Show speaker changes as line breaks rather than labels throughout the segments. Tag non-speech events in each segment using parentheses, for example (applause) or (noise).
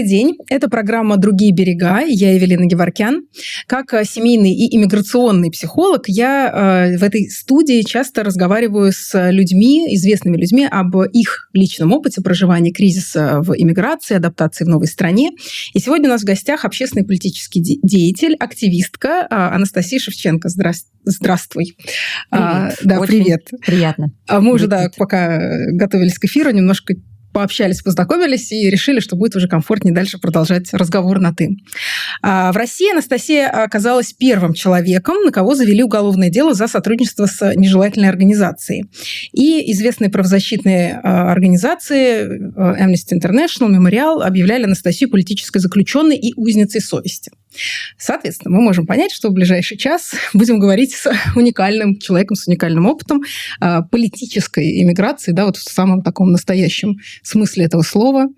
Добрый день. Это программа «Другие берега». Я Евелина Геворкян. Как э, семейный и иммиграционный психолог, я э, в этой студии часто разговариваю с людьми, известными людьми, об их личном опыте проживания кризиса в иммиграции, адаптации в новой стране. И сегодня у нас в гостях общественный политический деятель, активистка э, Анастасия Шевченко. Здравствуй.
Привет. Да, Очень привет. Приятно.
А мы уже, да, пока готовились к эфиру, немножко пообщались, познакомились и решили, что будет уже комфортнее дальше продолжать разговор на «ты». А, в России Анастасия оказалась первым человеком, на кого завели уголовное дело за сотрудничество с нежелательной организацией. И известные правозащитные а, организации Amnesty International, Memorial объявляли Анастасию политической заключенной и узницей совести. Соответственно, мы можем понять, что в ближайший час (laughs) будем говорить с (laughs) уникальным человеком, с уникальным опытом э, политической иммиграции, да, вот в самом таком настоящем смысле этого слова.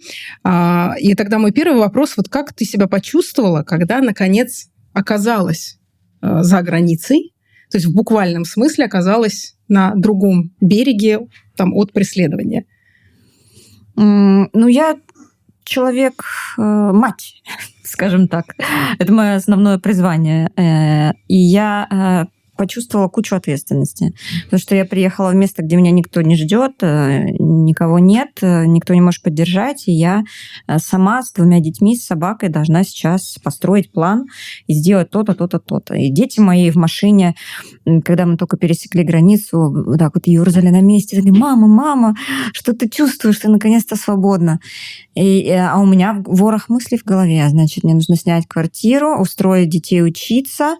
А, и тогда мой первый вопрос, вот как ты себя почувствовала, когда, наконец, оказалась э, за границей, то есть в буквальном смысле оказалась на другом береге там, от преследования?
Ну, я человек, э, мать, (laughs) скажем так. Это мое основное призвание. Э, и я э, почувствовала кучу ответственности. Потому что я приехала в место, где меня никто не ждет, э, никого нет, э, никто не может поддержать, и я э, сама с двумя детьми, с собакой должна сейчас построить план и сделать то-то, то-то, то-то. И дети мои в машине, когда мы только пересекли границу, вот так вот ерзали на месте, говорили, мама, мама, что ты чувствуешь, ты наконец-то свободна. И, а у меня ворох мыслей в голове, значит, мне нужно снять квартиру, устроить детей учиться,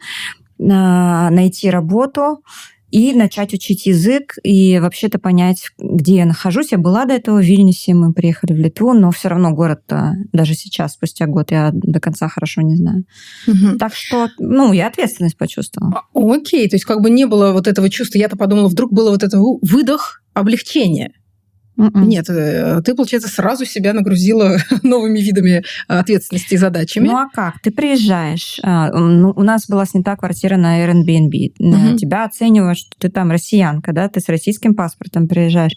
найти работу и начать учить язык и вообще-то понять, где я нахожусь. Я была до этого в Вильнюсе, мы приехали в Литву, но все равно город даже сейчас, спустя год, я до конца хорошо не знаю. Угу. Так что, ну, я ответственность почувствовала.
А, окей, то есть как бы не было вот этого чувства. Я-то подумала, вдруг было вот это выдох, облегчение. Mm-mm. М-м. Нет, э, ты, получается, сразу себя нагрузила (laughs) новыми видами ответственности и задачами.
Ну а как? Ты приезжаешь. А, ну, у нас была снята квартира на Airbnb. Mm-hmm. Тебя оценивают, что ты там россиянка, да, ты с российским паспортом приезжаешь,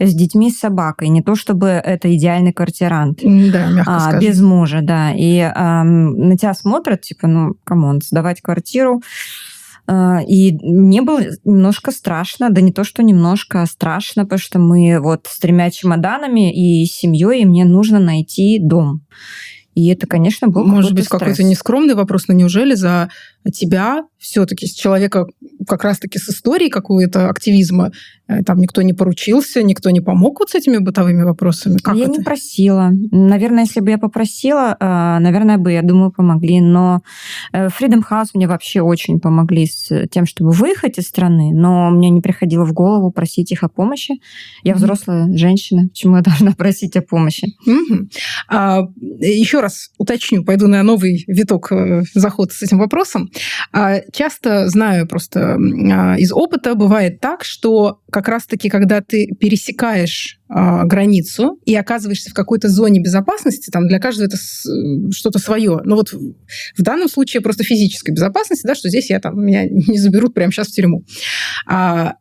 с детьми, с собакой. Не то чтобы это идеальный квартирант.
Да, мягко
а, Без мужа, да. И а, на тебя смотрят, типа, ну, come on, сдавать квартиру и мне было немножко страшно, да не то, что немножко, а страшно, потому что мы вот с тремя чемоданами и семьей, и мне нужно найти дом. И это, конечно, был
Может быть, какой-то нескромный вопрос, но неужели за тебя все-таки с человека как раз-таки с историей какого-то активизма э, там никто не поручился, никто не помог вот с этими бытовыми вопросами?
Как я это? не просила. Наверное, если бы я попросила, э, наверное, бы, я думаю, помогли. Но э, Freedom House мне вообще очень помогли с тем, чтобы выехать из страны, но мне не приходило в голову просить их о помощи. Я mm-hmm. взрослая женщина, почему я (laughs) должна просить о помощи?
Mm-hmm. А, еще раз уточню, пойду на новый виток заход с этим вопросом. А, часто знаю просто а, из опыта, бывает так, что как раз-таки, когда ты пересекаешь а, границу и оказываешься в какой-то зоне безопасности, там для каждого это что-то свое. Но вот в данном случае просто физической безопасности, да, что здесь я там меня не заберут прямо сейчас в тюрьму. А,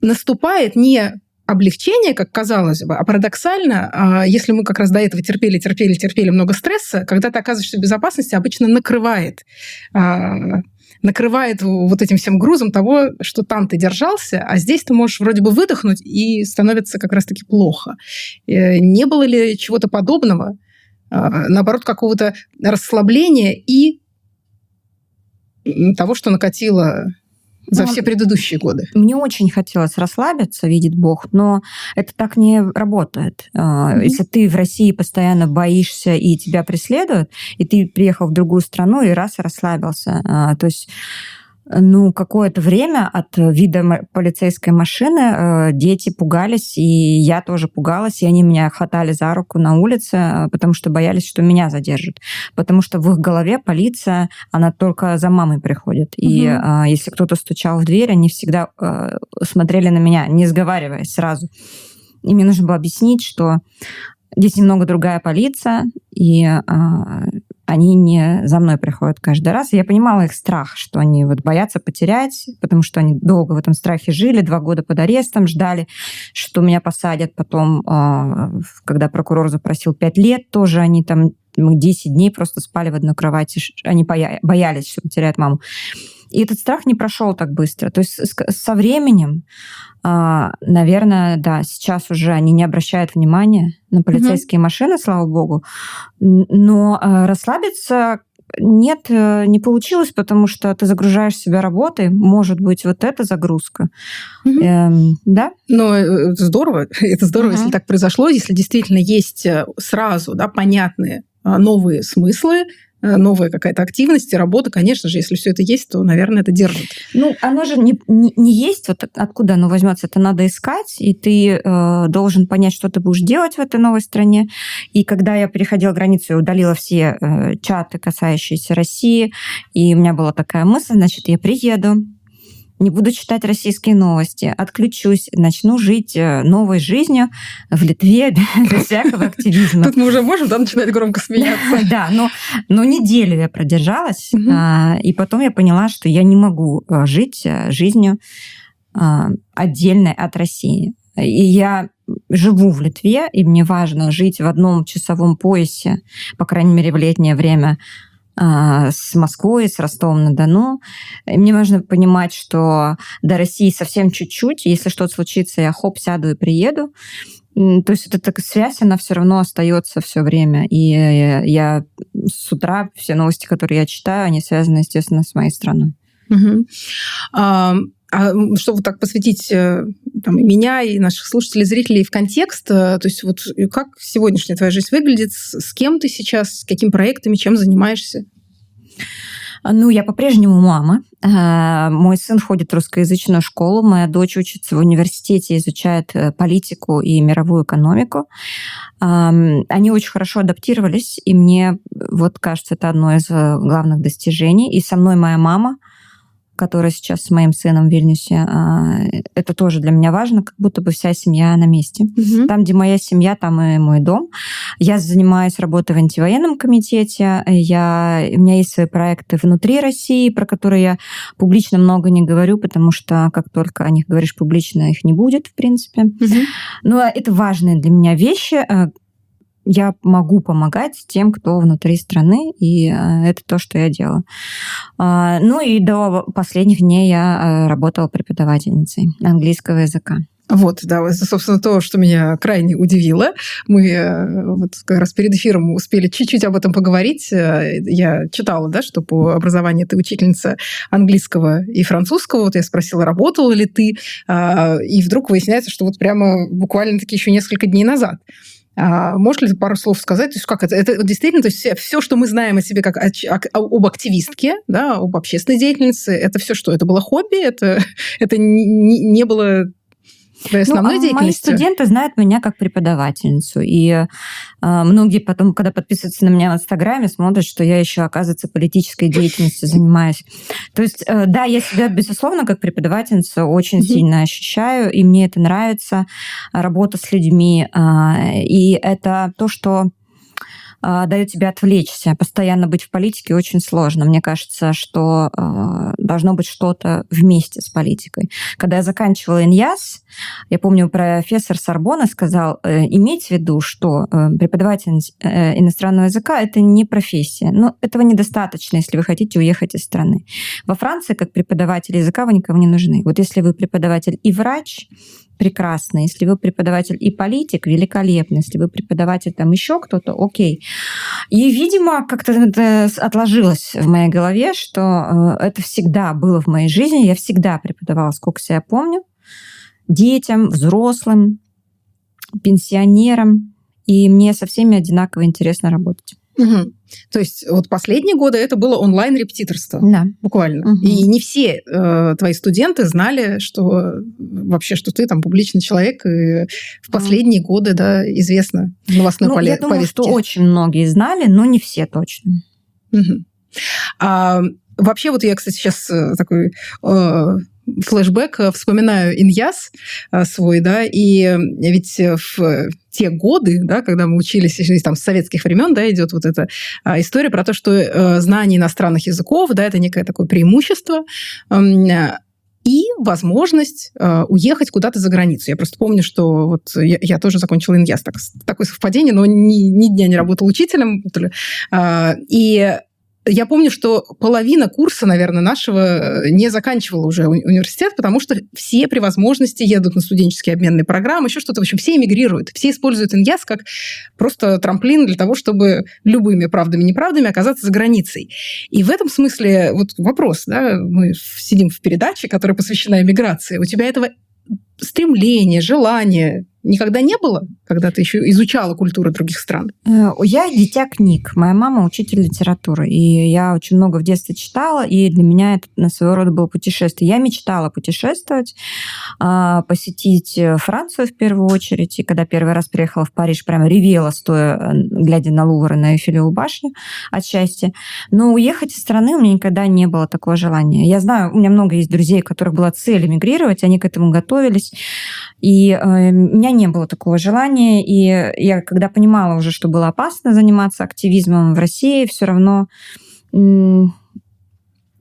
наступает не облегчение, как казалось бы, а парадоксально, если мы как раз до этого терпели, терпели, терпели много стресса, когда ты оказываешься в безопасности, обычно накрывает накрывает вот этим всем грузом того, что там ты держался, а здесь ты можешь вроде бы выдохнуть, и становится как раз-таки плохо. Э, не было ли чего-то подобного, а, наоборот, какого-то расслабления и того, что накатило за ну, все предыдущие годы.
Мне очень хотелось расслабиться, видит Бог, но это так не работает. Mm-hmm. Если ты в России постоянно боишься и тебя преследуют, и ты приехал в другую страну и раз расслабился, а, то есть ну, какое-то время от вида полицейской машины э, дети пугались, и я тоже пугалась, и они меня хватали за руку на улице, э, потому что боялись, что меня задержат. Потому что в их голове полиция, она только за мамой приходит. И угу. если кто-то стучал в дверь, они всегда э, смотрели на меня, не сговариваясь сразу. И мне нужно было объяснить, что здесь немного другая полиция, и они не за мной приходят каждый раз. Я понимала их страх, что они вот боятся потерять, потому что они долго в этом страхе жили, два года под арестом, ждали, что меня посадят. Потом, а, когда прокурор запросил пять лет, тоже они там мы 10 дней просто спали в одной кровати. Они боялись, что потеряют маму. И этот страх не прошел так быстро. То есть со временем, а, наверное, да, сейчас уже они не обращают внимания на полицейские угу. машины, слава богу. Но а, расслабиться нет, э, не получилось, потому что ты загружаешь себя работой. Может быть, вот эта загрузка. Угу. Эм, да?
Но э, это здорово. (laughs) Это здорово, угу. если так произошло, если действительно есть э, сразу да, понятные новые смыслы, Э, новая какая-то активность и работа, конечно же, если все это есть, то, наверное, это держит.
Ну, оно же не, не, не есть, вот откуда оно возьмется, это надо искать, и ты э, должен понять, что ты будешь делать в этой новой стране. И когда я переходила границу, я удалила все э, чаты, касающиеся России, и у меня была такая мысль, значит, я приеду, не буду читать российские новости, отключусь, начну жить э, новой жизнью в Литве (laughs) без всякого активизма.
Тут мы уже можем да, начинать громко смеяться. (laughs)
Да, но, но неделю я продержалась, а, и потом я поняла, что я не могу э, жить э, жизнью а, отдельной от России. И я живу в Литве, и мне важно жить в одном часовом поясе, по крайней мере, в летнее время, с Москвой, с Ростовом-на-Дону. Мне важно понимать, что до России совсем чуть-чуть. Если что-то случится, я хоп, сяду и приеду. То есть вот эта связь, она все равно остается все время. И я с утра все новости, которые я читаю, они связаны, естественно, с моей страной.
Угу. А, а чтобы так посвятить э, там, меня и наших слушателей, зрителей в контекст, э, то есть вот как сегодняшняя твоя жизнь выглядит, с кем ты сейчас, с какими проектами, чем занимаешься?
Ну, я по-прежнему мама. Э, мой сын ходит в русскоязычную школу, моя дочь учится в университете, изучает политику и мировую экономику. Они очень хорошо адаптировались, и мне, вот кажется, это одно из главных достижений. И со мной моя мама – которая сейчас с моим сыном в Вильнюсе, а, это тоже для меня важно, как будто бы вся семья на месте. Угу. Там, где моя семья, там и мой дом. Я занимаюсь работой в антивоенном комитете. Я, у меня есть свои проекты внутри России, про которые я публично много не говорю, потому что как только о них говоришь публично, их не будет, в принципе. Угу. Но это важные для меня вещи, а, я могу помогать тем, кто внутри страны, и э, это то, что я делаю. А, ну и до последних дней я э, работала преподавательницей английского языка.
Вот, да, собственно, то, что меня крайне удивило. Мы э, вот как раз перед эфиром успели чуть-чуть об этом поговорить. Я читала, да, что по образованию ты учительница английского и французского. Вот я спросила, работала ли ты, а, и вдруг выясняется, что вот прямо буквально-таки еще несколько дней назад а, можешь ли ты пару слов сказать? То есть как это? Это действительно, то есть все, что мы знаем о себе как о, о, об активистке, да, об общественной деятельнице, это все что? Это было хобби? Это, (laughs) это не, не было твоей ну, основной ну, деятельности?
Мои студенты знают меня как преподавательницу. И э, многие потом, когда подписываются на меня в Инстаграме, смотрят, что я еще, оказывается, политической деятельностью занимаюсь. То есть, э, да, я себя, безусловно, как преподавательница очень mm-hmm. сильно ощущаю, и мне это нравится, работа с людьми. Э, и это то, что дает тебе отвлечься. Постоянно быть в политике очень сложно. Мне кажется, что э, должно быть что-то вместе с политикой. Когда я заканчивала ИНЯС, я помню, профессор Сорбона сказал, э, иметь в виду, что э, преподаватель э, иностранного языка – это не профессия. Но этого недостаточно, если вы хотите уехать из страны. Во Франции, как преподаватель языка, вы никому не нужны. Вот если вы преподаватель и врач, прекрасно. Если вы преподаватель и политик, великолепно. Если вы преподаватель там еще кто-то, окей. И, видимо, как-то это отложилось в моей голове, что э, это всегда было в моей жизни. Я всегда преподавала, сколько себя помню, детям, взрослым, пенсионерам. И мне со всеми одинаково интересно работать.
Угу. То есть вот последние годы это было онлайн-репетиторство.
Да.
Буквально. Угу. И не все э, твои студенты знали, что вообще, что ты там публичный человек, и в последние угу. годы, да, известно в новостной ну,
повестке. Я думаю, что очень многие знали, но не все точно.
Угу. А, вообще, вот я, кстати, сейчас э, такой... Э, флешбэк, э, вспоминаю Иньяс э, свой, да, и ведь в те годы, да, когда мы учились там с советских времен, да, идет вот эта а, история про то, что э, знание иностранных языков, да, это некое такое преимущество. и возможность э, уехать куда-то за границу. Я просто помню, что вот я, я тоже закончила иньяс, так, такое совпадение, но ни, ни дня не работала учителем. Э, и я помню, что половина курса, наверное, нашего э, не заканчивала уже университет, потому что все при возможности едут на студенческие обменные программы, еще что-то. В общем, все эмигрируют. Все используют иньяс как просто трамплин для того, чтобы любыми правдами-неправдами оказаться за границей. И в этом смысле вот вопрос, да, мы сидим в передаче, которая посвящена эмиграции. У тебя этого стремление, желание никогда не было, когда ты еще изучала культуру других стран?
Э, я дитя книг. Моя мама учитель литературы. И я очень много в детстве читала, и для меня это на своего рода было путешествие. Я мечтала путешествовать, а, посетить Францию в первую очередь. И когда первый раз приехала в Париж, прямо ревела, стоя, э, глядя на Лувр и на Эйфелеву башню от счастья. Но уехать из страны у меня никогда не было такого желания. Я знаю, у меня много есть друзей, у которых была цель эмигрировать, они к этому готовились. И э, у меня не было такого желания. И я, когда понимала уже, что было опасно заниматься активизмом в России, все равно, ну,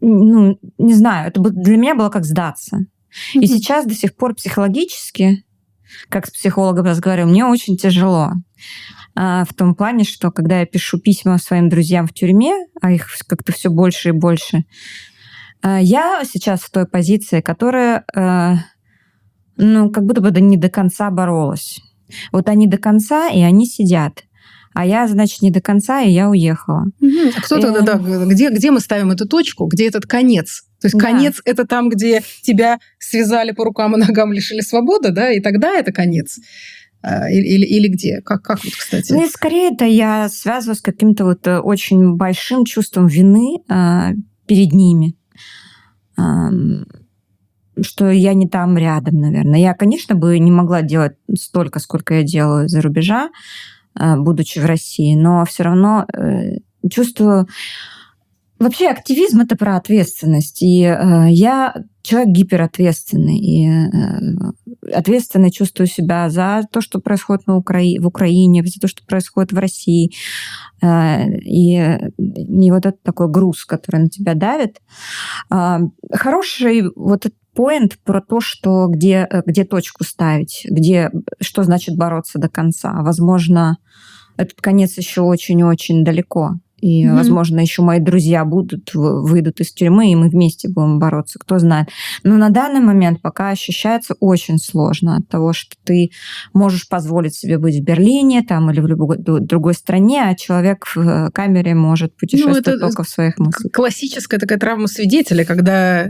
не знаю, это для меня было как сдаться. И сейчас до сих пор психологически, как с психологом разговариваю, мне очень тяжело. А, в том плане, что когда я пишу письма своим друзьям в тюрьме, а их как-то все больше и больше, а, я сейчас в той позиции, которая э, ну, как будто бы не до конца боролась. Вот они до конца, и они сидят. А я, значит, не до конца, и я уехала.
Угу. А кто и... тогда, да, где, где мы ставим эту точку, где этот конец? То есть да. конец это там, где тебя связали по рукам и ногам, лишили свободы, да, и тогда это конец. А, или, или, или где? Как, как вот, кстати?
Ну, скорее это я связываю с каким-то вот э, очень большим чувством вины э, перед ними что я не там рядом, наверное. Я, конечно, бы не могла делать столько, сколько я делаю за рубежа, э, будучи в России, но все равно э, чувствую... Вообще активизм это про ответственность. И э, я человек гиперответственный. И э, ответственно чувствую себя за то, что происходит на Укра... в Украине, за то, что происходит в России. Э, и, и вот этот такой груз, который на тебя давит. Э, хороший вот этот поинт про то, что где, э, где точку ставить, где, что значит бороться до конца. Возможно, этот конец еще очень-очень далеко. И, mm-hmm. возможно, еще мои друзья будут, выйдут из тюрьмы, и мы вместе будем бороться, кто знает. Но на данный момент пока ощущается очень сложно от того, что ты можешь позволить себе быть в Берлине там, или в любой другой стране, а человек в э, камере может путешествовать ну, только в своих мыслях.
Классическая такая травма свидетеля, когда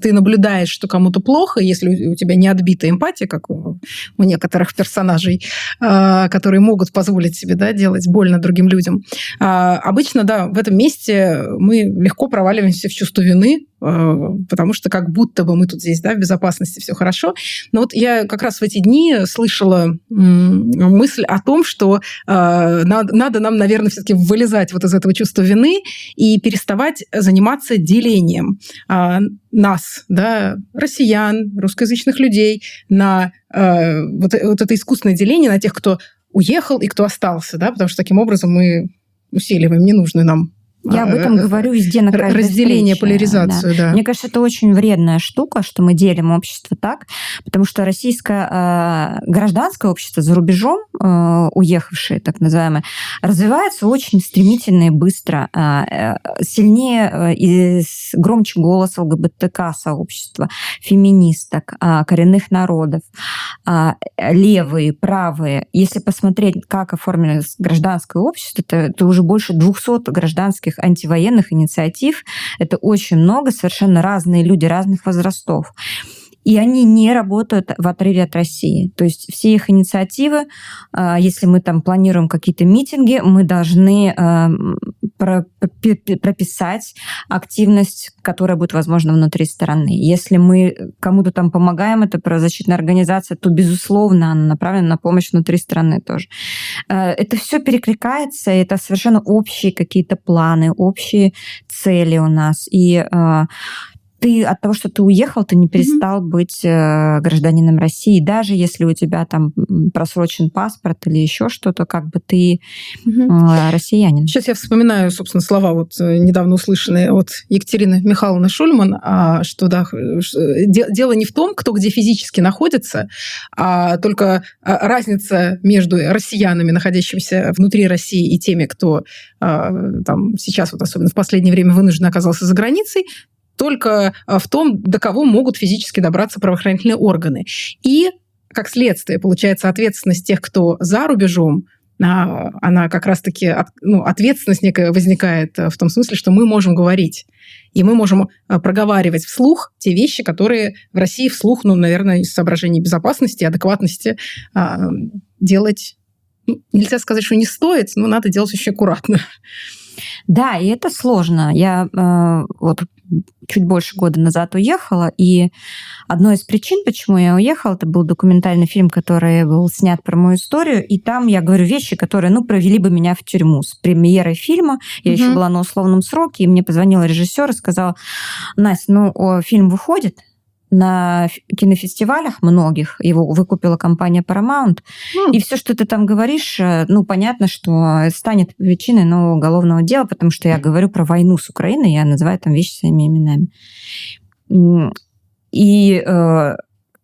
ты наблюдаешь, что кому-то плохо, если у тебя не отбита эмпатия, как у, некоторых персонажей, э, которые могут позволить себе да, делать больно другим людям. А, обычно, да, в этом месте мы легко проваливаемся в чувство вины, Э, потому что как будто бы мы тут здесь, да, в безопасности, все хорошо. Но вот я как раз в эти дни слышала мысль о том, что э, надо, нам, наверное, все-таки вылезать вот из этого чувства вины и переставать заниматься делением э, нас, да, россиян, русскоязычных людей, на вот, вот это искусственное деление на тех, кто уехал и кто остался, да, потому что таким образом мы усиливаем ненужную нам
я об этом говорю везде на каждой
Разделение, встрече. поляризацию, да. да.
Мне кажется, это очень вредная штука, что мы делим общество так, потому что российское э, гражданское общество за рубежом, э, уехавшее, так называемое, развивается очень стремительно и быстро, э, э сильнее э, и громче голос ЛГБТК сообщества, феминисток, э, коренных народов, э, левые, правые. Если посмотреть, как оформилось гражданское общество, то, это уже больше 200 гражданских всяких антивоенных инициатив. Это очень много, совершенно разные люди разных возрастов и они не работают в отрыве от России. То есть все их инициативы, а, если мы там планируем какие-то митинги, мы должны а, прописать активность, которая будет возможна внутри страны. Если мы кому-то там помогаем, это правозащитная организация, то, безусловно, она направлена на помощь внутри страны тоже. А, это все перекликается, это совершенно общие какие-то планы, общие цели у нас. И ты от того, что ты уехал, ты не перестал mm-hmm. быть э, гражданином России, даже если у тебя там просрочен паспорт или еще что-то, как бы ты mm-hmm. э, россиянин.
Сейчас я вспоминаю, собственно, слова вот э, недавно услышанные от Екатерины Михайловны Шульман, а, что да, дело не в том, кто где физически находится, а только а, разница между россиянами, находящимися внутри России, и теми, кто а, там сейчас вот особенно в последнее время вынужден оказался за границей, только а, в том, до кого могут физически добраться правоохранительные органы. И, как следствие, получается ответственность тех, кто за рубежом, а, она как раз-таки, ну, ответственность некая возникает а, в том смысле, что мы можем говорить. И мы можем проговаривать вслух те вещи, которые в России вслух, ну, наверное, из соображений безопасности, адекватности делать ну, нельзя сказать, что не стоит, но надо делать очень аккуратно.
Да, и это сложно. Я э, вот чуть больше года назад уехала, и одной из причин, почему я уехала, это был документальный фильм, который был снят про мою историю, и там я говорю вещи, которые, ну, провели бы меня в тюрьму. С премьерой фильма я угу. еще была на условном сроке, и мне позвонил режиссер и сказал, Настя, ну, фильм выходит, на кинофестивалях многих, его выкупила компания Paramount, mm. и все, что ты там говоришь, э, ну, понятно, что станет причиной нового уголовного дела, потому что я говорю про войну с Украиной, я называю там вещи своими именами. И э,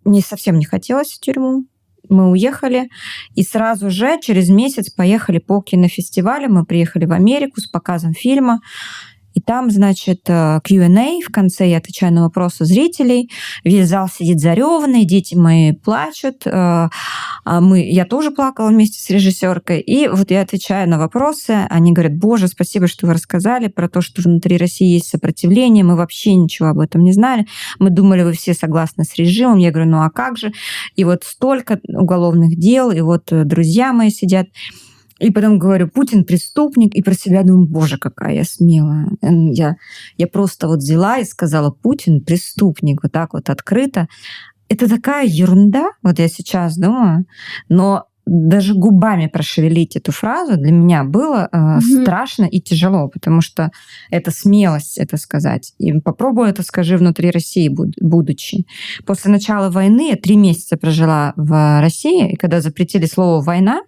мне совсем не хотелось в тюрьму, мы уехали, и сразу же через месяц поехали по кинофестивалю, мы приехали в Америку с показом фильма, и там, значит, э, Q&A, в конце я отвечаю на вопросы зрителей, весь зал сидит зареванный, дети мои плачут, э, а мы, я тоже плакала вместе с режиссеркой, и вот я отвечаю на вопросы, они говорят, боже, спасибо, что вы рассказали про то, что внутри России есть сопротивление, мы вообще ничего об этом не знали, мы думали, вы все согласны с режимом, я говорю, ну а как же, и вот столько уголовных дел, и вот э, друзья мои сидят, и потом говорю, Путин преступник, и про себя думаю, боже, какая я смелая. Я, я просто вот взяла и сказала, Путин преступник, вот так вот открыто. Это такая ерунда, вот я сейчас думаю, но даже губами прошевелить эту фразу для меня было э, mm страшно и тяжело, потому что это смелость это сказать. И попробуй это скажи внутри России, будучи. После начала войны я три месяца прожила в России, и когда запретили слово «война»,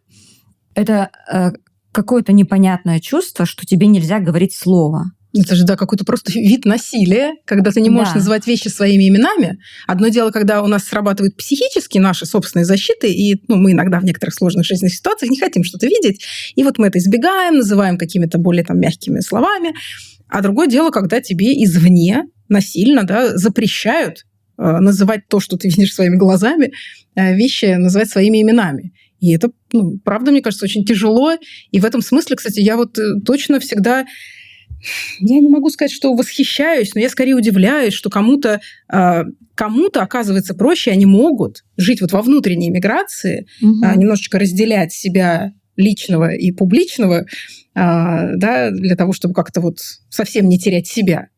это э, какое-то непонятное чувство, что тебе нельзя говорить слово.
Это же, да, какой-то просто вид насилия, когда ты не можешь да. называть вещи своими именами. Одно дело, когда у нас срабатывают психически наши собственные защиты, и ну, мы иногда в некоторых сложных жизненных ситуациях не хотим что-то видеть, и вот мы это избегаем, называем какими-то более там, мягкими словами. А другое дело, когда тебе извне насильно да, запрещают э, называть то, что ты видишь своими глазами, э, вещи называть своими именами. И это, ну, правда, мне кажется, очень тяжело. И в этом смысле, кстати, я вот э, точно всегда я не могу сказать, что восхищаюсь, но я скорее удивляюсь, что кому-то э, кому-то оказывается проще, они могут жить вот во внутренней миграции, угу. немножечко разделять себя личного и публичного, э, да, для того, чтобы как-то вот совсем не терять себя.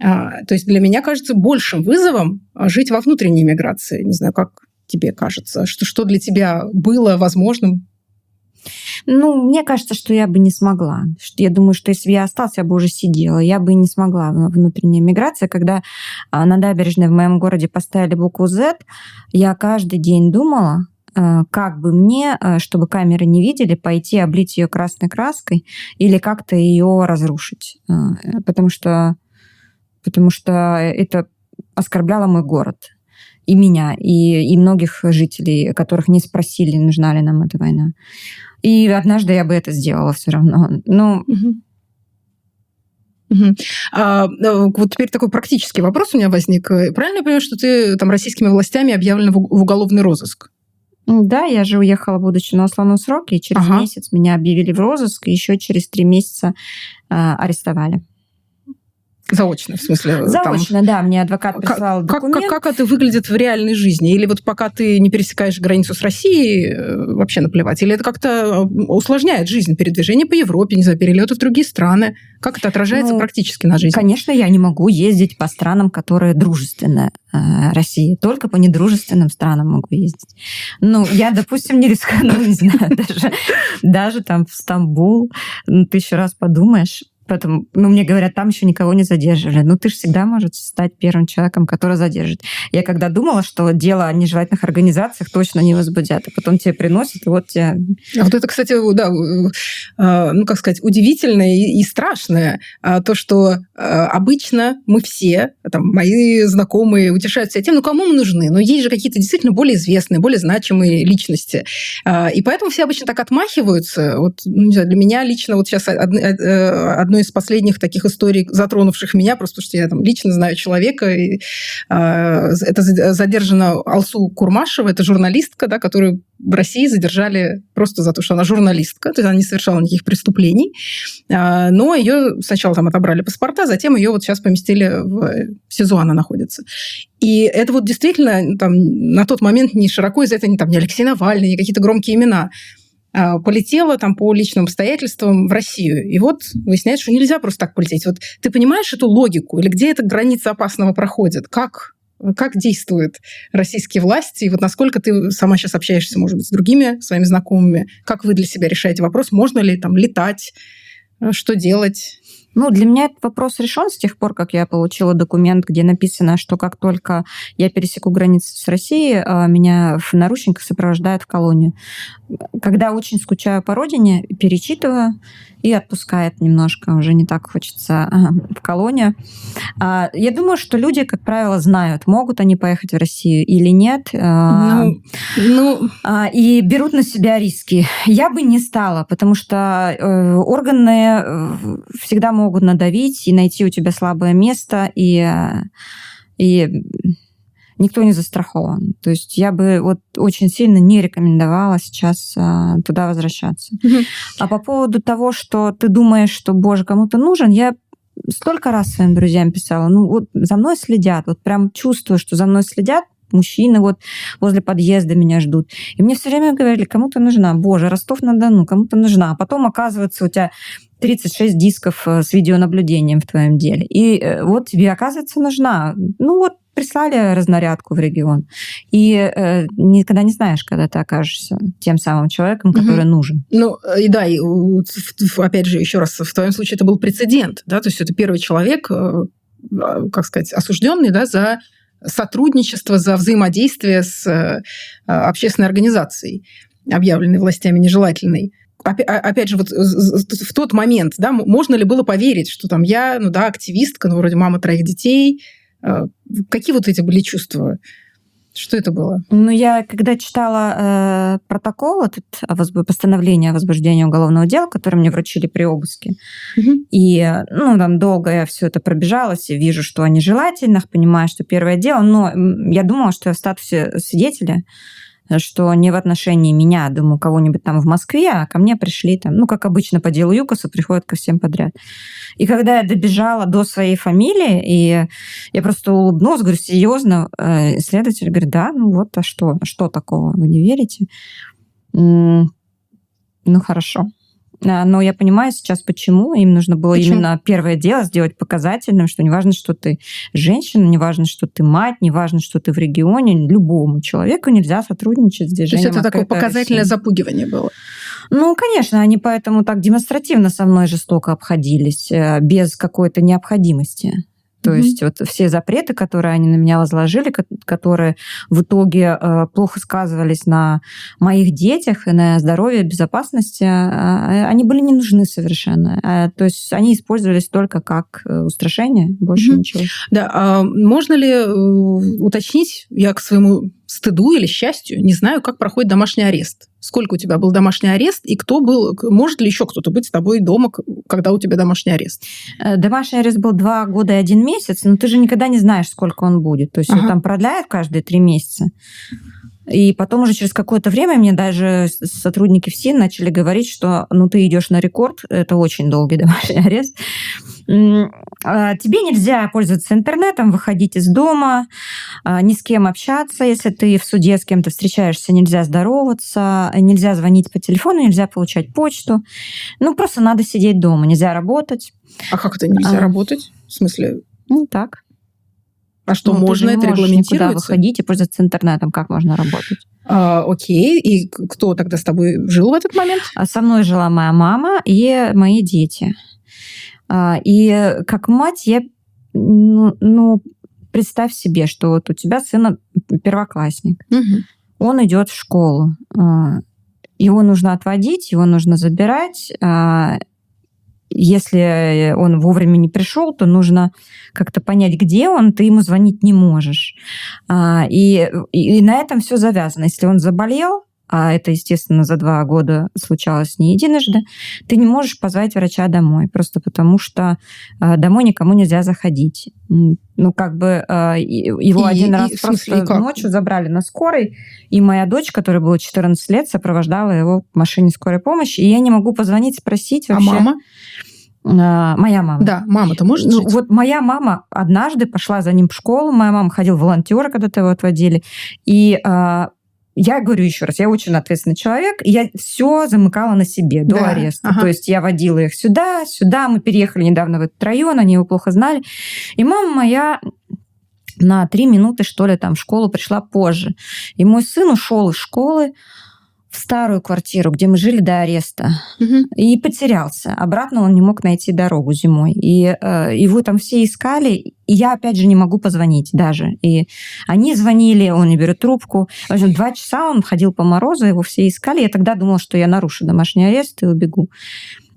А, то есть для меня кажется большим вызовом жить во внутренней миграции. Не знаю, как тебе кажется? Что, что для тебя было возможным?
Ну, мне кажется, что я бы не смогла. Я думаю, что если бы я осталась, я бы уже сидела. Я бы не смогла. Внутренняя миграция, когда а, на набережной в моем городе поставили букву Z, я каждый день думала, а, как бы мне, а, чтобы камеры не видели, пойти облить ее красной краской или как-то ее разрушить. Потому что, потому что это оскорбляло мой город и меня, и, и многих жителей, которых не спросили, нужна ли нам эта война. И однажды я бы это сделала все равно. Но
угу. Угу. А, вот теперь такой практический вопрос у меня возник. Правильно я понимаю, что ты там российскими властями объявлена в уголовный розыск?
Да, я же уехала, будучи на условном сроке, и через ага. месяц меня объявили в розыск, и еще через три месяца э, арестовали.
Заочно, в смысле?
Заочно, там... да. Мне адвокат прислал
как,
документ.
Как, как, это выглядит в реальной жизни? Или вот пока ты не пересекаешь границу с Россией, э, вообще наплевать? Или это как-то э, усложняет жизнь, передвижение по Европе, не знаю, перелеты в другие страны? Как это отражается ну, практически на жизнь?
Конечно, я не могу ездить по странам, которые дружественны э, России. Только по недружественным странам могу ездить. Ну, я, допустим, не рискну, (laughs) не знаю, даже, даже там в Стамбул. Ну, ты еще раз подумаешь, Поэтому, ну, мне говорят, там еще никого не задерживали. Ну, ты же всегда можешь стать первым человеком, который задержит. Я когда думала, что дело о нежелательных организациях точно не возбудят, а потом тебе приносят, и вот тебе...
А вот это, кстати, да, э, ну, как сказать, удивительное и страшное. А то, что э, обычно мы все, там, мои знакомые утешают себя тем, ну, кому мы нужны? Ну, есть же какие-то действительно более известные, более значимые личности. А, и поэтому все обычно так отмахиваются. Вот, ну, для меня лично вот сейчас одно одной из последних таких историй, затронувших меня, просто потому что я там лично знаю человека. И, э, это задержана Алсу Курмашева, это журналистка, да, которую в России задержали просто за то, что она журналистка, то есть она не совершала никаких преступлений. Э, но ее сначала там отобрали паспорта, затем ее вот сейчас поместили в СИЗО, она находится. И это вот действительно там, на тот момент не широко из этого, не, там, не Алексей Навальный, не какие-то громкие имена. А, полетела там по личным обстоятельствам в Россию. И вот выясняется, что нельзя просто так полететь. Вот ты понимаешь эту логику? Или где эта граница опасного проходит? Как как действуют российские власти, и вот насколько ты сама сейчас общаешься, может быть, с другими своими знакомыми, как вы для себя решаете вопрос, можно ли там летать, что делать?
Ну, для меня этот вопрос решен с тех пор, как я получила документ, где написано, что как только я пересеку границу с Россией, а, меня в наручниках сопровождают в колонию. Когда очень скучаю по родине, перечитываю, и отпускает немножко, уже не так хочется в колонию. А, я думаю, что люди, как правило, знают, могут они поехать в Россию или нет, а, ну, ну... и берут на себя риски. Я бы не стала, потому что э, органы э, всегда могут надавить и найти у тебя слабое место, и, э, и никто не застрахован. То есть я бы вот очень сильно не рекомендовала сейчас а, туда возвращаться. А по поводу того, что ты думаешь, что, боже, кому-то нужен, я столько раз своим друзьям писала, ну вот за мной следят, вот прям чувствую, что за мной следят, мужчины вот возле подъезда меня ждут. И мне все время говорили, кому-то нужна, боже, Ростов-на-Дону, кому-то нужна. А потом, оказывается, у тебя 36 дисков э, с видеонаблюдением в твоем деле. И э, вот тебе, оказывается, нужна. Ну вот прислали разнарядку в регион. И э, никогда не знаешь, когда ты окажешься тем самым человеком, который угу. нужен.
Ну, э, и да, и опять же, еще раз, в твоем случае это был прецедент, да, то есть это первый человек, э, а, как сказать, осужденный, да, за сотрудничество, за взаимодействие с э, общественной организацией, объявленной властями нежелательной опять же, вот в тот момент, да, можно ли было поверить, что там я, ну да, активистка, ну, вроде мама троих детей, какие вот эти были чувства? Что это было?
Ну, я когда читала э, протокол, этот постановление о возбуждении уголовного дела, которое мне вручили при обыске, угу. и, ну, там долго я все это пробежалась, и вижу, что они желательных, понимаю, что первое дело, но я думала, что я в статусе свидетеля, что не в отношении меня, думаю, кого-нибудь там в Москве, а ко мне пришли там, ну, как обычно по делу ЮКОСа, приходят ко всем подряд. И когда я добежала до своей фамилии, и я просто улыбнулась, говорю, серьезно, э, следователь говорит, да, ну вот, а что, что такого, вы не верите? Ну, хорошо. А, но я понимаю сейчас, почему им нужно было почему? именно первое дело сделать показательным, что не важно, что ты женщина, не важно, что ты мать, не важно, что ты в регионе, любому человеку нельзя сотрудничать с движением.
То есть это такое показательное России. запугивание было?
Ну, конечно, они поэтому так демонстративно со мной жестоко обходились, э, без какой-то необходимости. То mm-hmm. есть вот все запреты, которые они на меня возложили, которые в итоге э, плохо сказывались на моих детях и на здоровье, безопасности, э, они были не нужны совершенно. Э, то есть они использовались только как э, устрашение, больше mm-hmm. ничего.
Да, а можно ли э, уточнить, я к своему стыду или счастью, не знаю, как проходит домашний арест. Сколько у тебя был домашний арест, и кто был, может ли еще кто-то быть с тобой дома, когда у тебя домашний арест?
Э, домашний арест был два года и один месяц, но ты же никогда не знаешь, сколько он будет. То есть ага. его там продляют каждые три месяца. И потом уже через какое-то время мне даже сотрудники ФСИН начали говорить, что ну ты идешь на рекорд, это очень долгий домашний (laughs) арест. А, тебе нельзя пользоваться интернетом, выходить из дома, а, ни с кем общаться. Если ты в суде с кем-то встречаешься, нельзя здороваться, нельзя звонить по телефону, нельзя получать почту. Ну, просто надо сидеть дома, нельзя работать.
А как это нельзя а, работать? В смысле?
Ну, так.
А что, ну, можно это регламентировать? Куда
выходить и пользоваться интернетом, как можно работать?
А, окей, и кто тогда с тобой жил в этот момент?
Со мной жила моя мама и мои дети. А, и как мать я, ну, ну, представь себе, что вот у тебя сын первоклассник. Угу. Он идет в школу. А, его нужно отводить, его нужно забирать. А, если он вовремя не пришел, то нужно как-то понять, где он, ты ему звонить не можешь. И, и на этом все завязано. Если он заболел, а это, естественно, за два года случалось не единожды, ты не можешь позвать врача домой, просто потому что э, домой никому нельзя заходить. Ну, как бы э, его и, один и, раз и, просто смысле, ночью забрали на скорой, и моя дочь, которой было 14 лет, сопровождала его в машине скорой помощи, и я не могу позвонить, спросить
а вообще... А мама?
моя мама.
Да, мама-то может
ну, жить? Вот моя мама однажды пошла за ним в школу, моя мама ходила волонтера, когда-то его отводили, и я говорю еще раз, я очень ответственный человек, я все замыкала на себе до да, ареста. Ага. То есть я водила их сюда, сюда, мы переехали недавно в этот район, они его плохо знали. И мама моя на три минуты, что ли, там в школу пришла позже. И мой сын ушел из школы, в старую квартиру, где мы жили до ареста, угу. и потерялся. Обратно он не мог найти дорогу зимой. И э, его там все искали, и я, опять же, не могу позвонить даже. И они звонили, он не берет трубку. В общем, два часа он ходил по морозу, его все искали. Я тогда думала, что я нарушу домашний арест и убегу.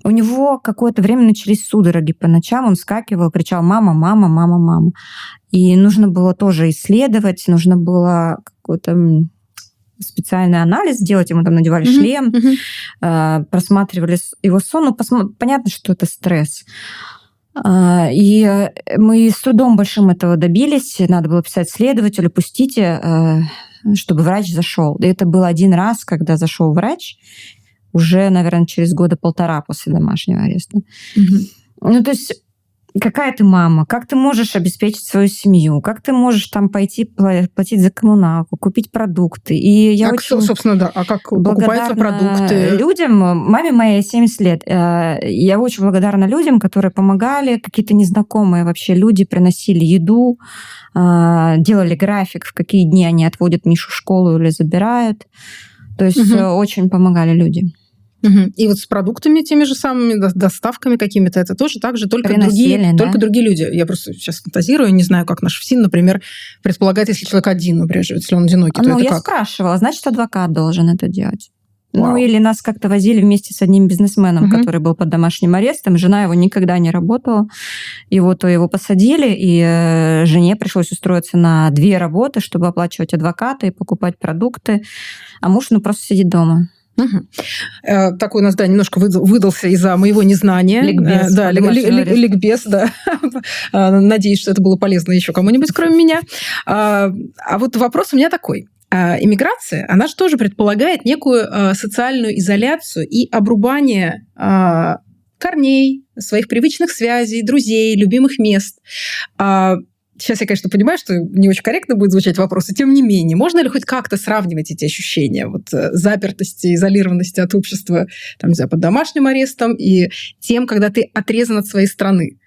У него какое-то время начались судороги по ночам, он скакивал, кричал «мама, мама, мама, мама». И нужно было тоже исследовать, нужно было какое-то специальный анализ делать, ему там надевали mm-hmm. шлем, mm-hmm. просматривали его сон. Ну, посма... понятно, что это стресс. А, и мы с трудом большим этого добились. Надо было писать следователю, пустите, э, чтобы врач зашел. И это был один раз, когда зашел врач, уже, наверное, через года полтора после домашнего ареста. Угу. Ну, то есть какая ты мама, как ты можешь обеспечить свою семью, как ты можешь там пойти платить за коммуналку, купить продукты. И я
а очень собственно, да, а как покупаются продукты?
Людям, маме моей 70 лет, э, я очень благодарна людям, которые помогали, какие-то незнакомые вообще люди приносили еду, э, делали график, в какие дни они отводят Мишу в школу или забирают. То есть угу. очень помогали люди.
Угу. И вот с продуктами теми же самыми, доставками какими-то, это тоже так же, только другие, да? только другие люди. Я просто сейчас фантазирую, не знаю, как наш ФСИН, например, предполагает, если человек один, например, живет, если он одинокий,
ну,
то это
я
как?
спрашивала, значит, адвокат должен это делать. Ну, Вау. Ну, или нас как-то возили вместе с одним бизнесменом, угу. который был под домашним арестом. Жена его никогда не работала. И вот его посадили, и э, жене пришлось устроиться на две работы, чтобы оплачивать адвоката и покупать продукты. А муж, ну, просто сидит дома.
Угу. Такой у нас, да, немножко выдался из-за моего незнания.
Ликбез.
Э, да, ликбез, да. А, (laughs) надеюсь, что это было полезно еще кому-нибудь, кроме меня. А, а вот вопрос у меня такой. Иммиграция, она же тоже предполагает некую социальную изоляцию и обрубание корней, своих привычных связей, друзей, любимых мест. Сейчас я, конечно, понимаю, что не очень корректно будет звучать вопрос, и тем не менее, можно ли хоть как-то сравнивать эти ощущения вот, э, запертости, изолированности от общества, там, не знаю, под домашним арестом и тем, когда ты отрезан от своей страны?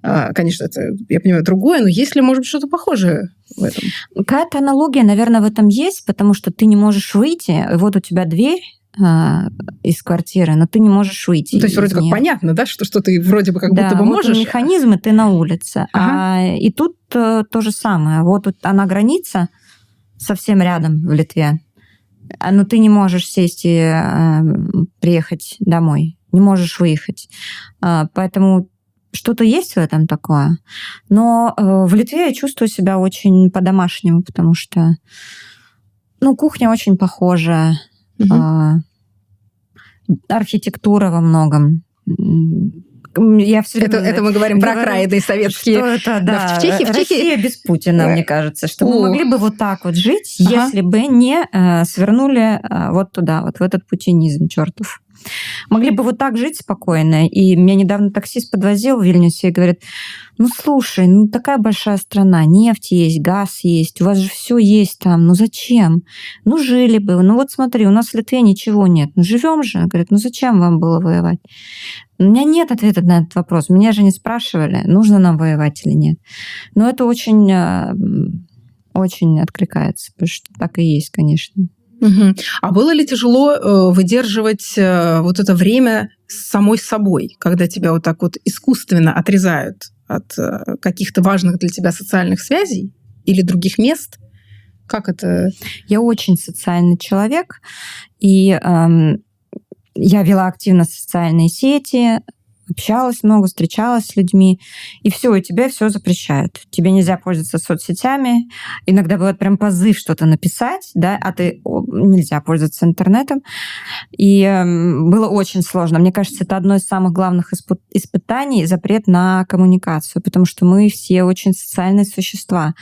А, конечно, это, я понимаю, другое, но есть ли, может быть, что-то похожее в этом?
Какая-то аналогия, наверное, в этом есть, потому что ты не можешь выйти, вот у тебя дверь, а, из квартиры, но ты не можешь выйти.
То есть вроде нее. как понятно, да, что, что ты вроде бы как
да,
будто бы
вот
можешь.
механизмы, ты на улице. Ага. А, и тут а, то же самое. Вот тут она граница совсем рядом в Литве, а, но ты не можешь сесть и а, приехать домой, не можешь выехать. А, поэтому что-то есть в этом такое. Но а, в Литве я чувствую себя очень по-домашнему, потому что ну, кухня очень похожая Угу. А, архитектура во многом.
Я все это, это мы говорим про окраины советские. Что
это, да. да в Чехии, в Чехии... Россия без Путина, мне кажется, что мы могли бы вот так вот жить, ага. если бы не э, свернули э, вот туда, вот в этот путинизм чертов. Могли бы вот так жить спокойно. И меня недавно таксист подвозил в Вильнюсе и говорит, ну слушай, ну такая большая страна, нефть есть, газ есть, у вас же все есть там, ну зачем? Ну жили бы, ну вот смотри, у нас в Литве ничего нет, ну живем же. Говорит, ну зачем вам было воевать? У меня нет ответа на этот вопрос. Меня же не спрашивали, нужно нам воевать или нет. Но это очень, а, очень откликается, потому что так и есть, конечно.
Угу. А было ли тяжело э, выдерживать э, вот это время с самой собой, когда тебя вот так вот искусственно отрезают от э, каких-то важных для тебя социальных связей или других мест? Как это?
Я очень социальный человек, и эм, я вела активно социальные сети, общалась много, встречалась с людьми, и все, и тебе все запрещают. Тебе нельзя пользоваться соцсетями. Иногда бывает прям позыв что-то написать, да, а ты нельзя пользоваться интернетом. И э, было очень сложно. Мне кажется, это одно из самых главных испы- испытаний запрет на коммуникацию, потому что мы все очень социальные существа.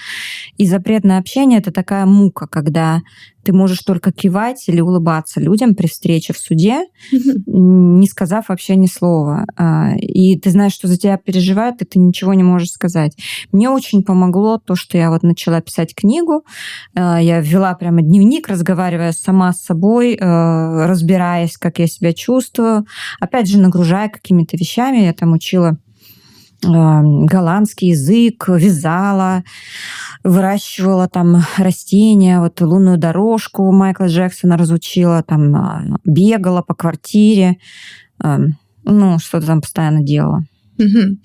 И запрет на общение это такая мука, когда ты можешь только кивать или улыбаться людям при встрече в суде, не сказав вообще ни слова. А, и ты знаешь, что за тебя переживают, и ты ничего не можешь сказать. Мне очень помогло то, что я вот начала писать книгу. А, я ввела прямо дневник, разговаривая сама с собой, а, разбираясь, как я себя чувствую. Опять же, нагружая какими-то вещами. Я там учила голландский язык, вязала, выращивала там растения, вот лунную дорожку Майкла Джексона разучила, там а, бегала по квартире, ну, что-то там постоянно делала.
Угу.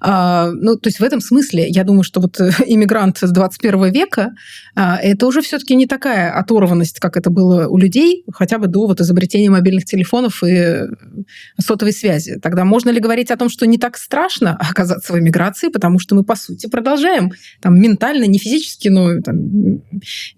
А, ну, то есть в этом смысле, я думаю, что вот иммигрант с 21 века а, это уже все-таки не такая оторванность, как это было у людей, хотя бы до вот изобретения мобильных телефонов и сотовой связи. Тогда можно ли говорить о том, что не так страшно оказаться в эмиграции, потому что мы, по сути, продолжаем там ментально, не физически, но там,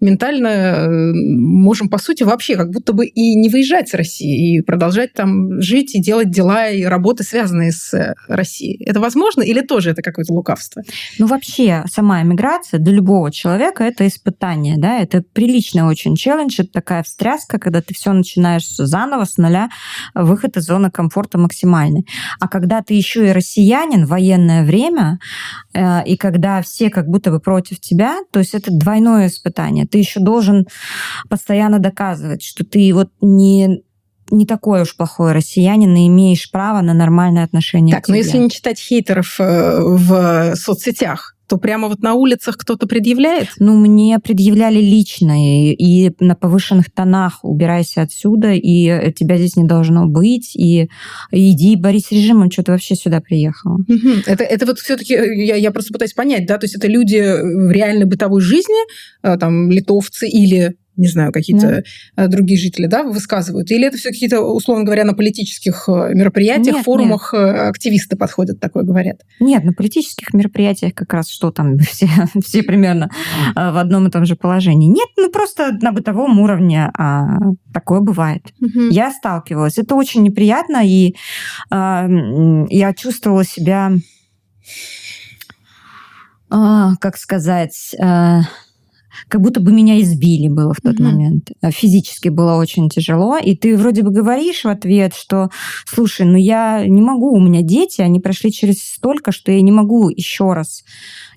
ментально э, можем, по сути, вообще как будто бы и не выезжать с России, и продолжать там жить и делать дела и работы, связанные с Россией России. Это возможно или тоже это какое-то лукавство?
Ну, вообще, сама эмиграция для любого человека это испытание, да, это приличный очень челлендж, это такая встряска, когда ты все начинаешь заново, с нуля, выход из зоны комфорта максимальный. А когда ты еще и россиянин, военное время, э, и когда все как будто бы против тебя, то есть это двойное испытание. Ты еще должен постоянно доказывать, что ты вот не не такой уж плохой россиянин и имеешь право на нормальное отношение
так, к. Так, но если не читать хейтеров э, в соцсетях, то прямо вот на улицах кто-то предъявляет?
Ну, мне предъявляли лично, и, и на повышенных тонах убирайся отсюда, и тебя здесь не должно быть, и иди борись с режимом, что ты вообще сюда приехала.
Угу. Это, это вот все таки я, я просто пытаюсь понять, да, то есть это люди в реальной бытовой жизни, э, там, литовцы или не знаю, какие-то да. Э, другие жители, да, высказывают? Или это все какие-то, условно говоря, на политических э, мероприятиях, нет, форумах нет. Э, активисты подходят, такое говорят?
Нет, на политических мероприятиях как раз что там, (laughs) все, все примерно в одном и том же положении. Нет, ну просто на бытовом уровне а, такое бывает. Угу. Я сталкивалась. Это очень неприятно, и а, я чувствовала себя, а, как сказать... А, как будто бы меня избили было в тот mm-hmm. момент. А физически было очень тяжело. И ты вроде бы говоришь в ответ, что, слушай, ну я не могу, у меня дети, они прошли через столько, что я не могу еще раз.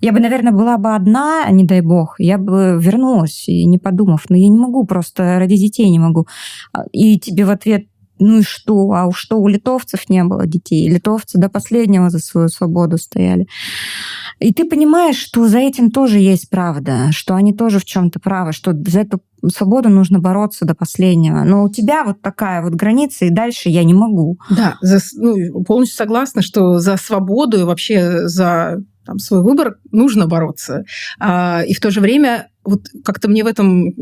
Я бы, наверное, была бы одна, не дай бог, я бы вернулась, и не подумав, но я не могу просто, ради детей не могу. А, и тебе в ответ ну и что? А уж что, у литовцев не было детей. Литовцы до последнего за свою свободу стояли. И ты понимаешь, что за этим тоже есть правда, что они тоже в чем-то правы, что за эту свободу нужно бороться до последнего. Но у тебя вот такая вот граница, и дальше я не могу.
Да, за, ну, полностью согласна, что за свободу и вообще за там, свой выбор нужно бороться. А, и в то же время вот как-то мне в этом,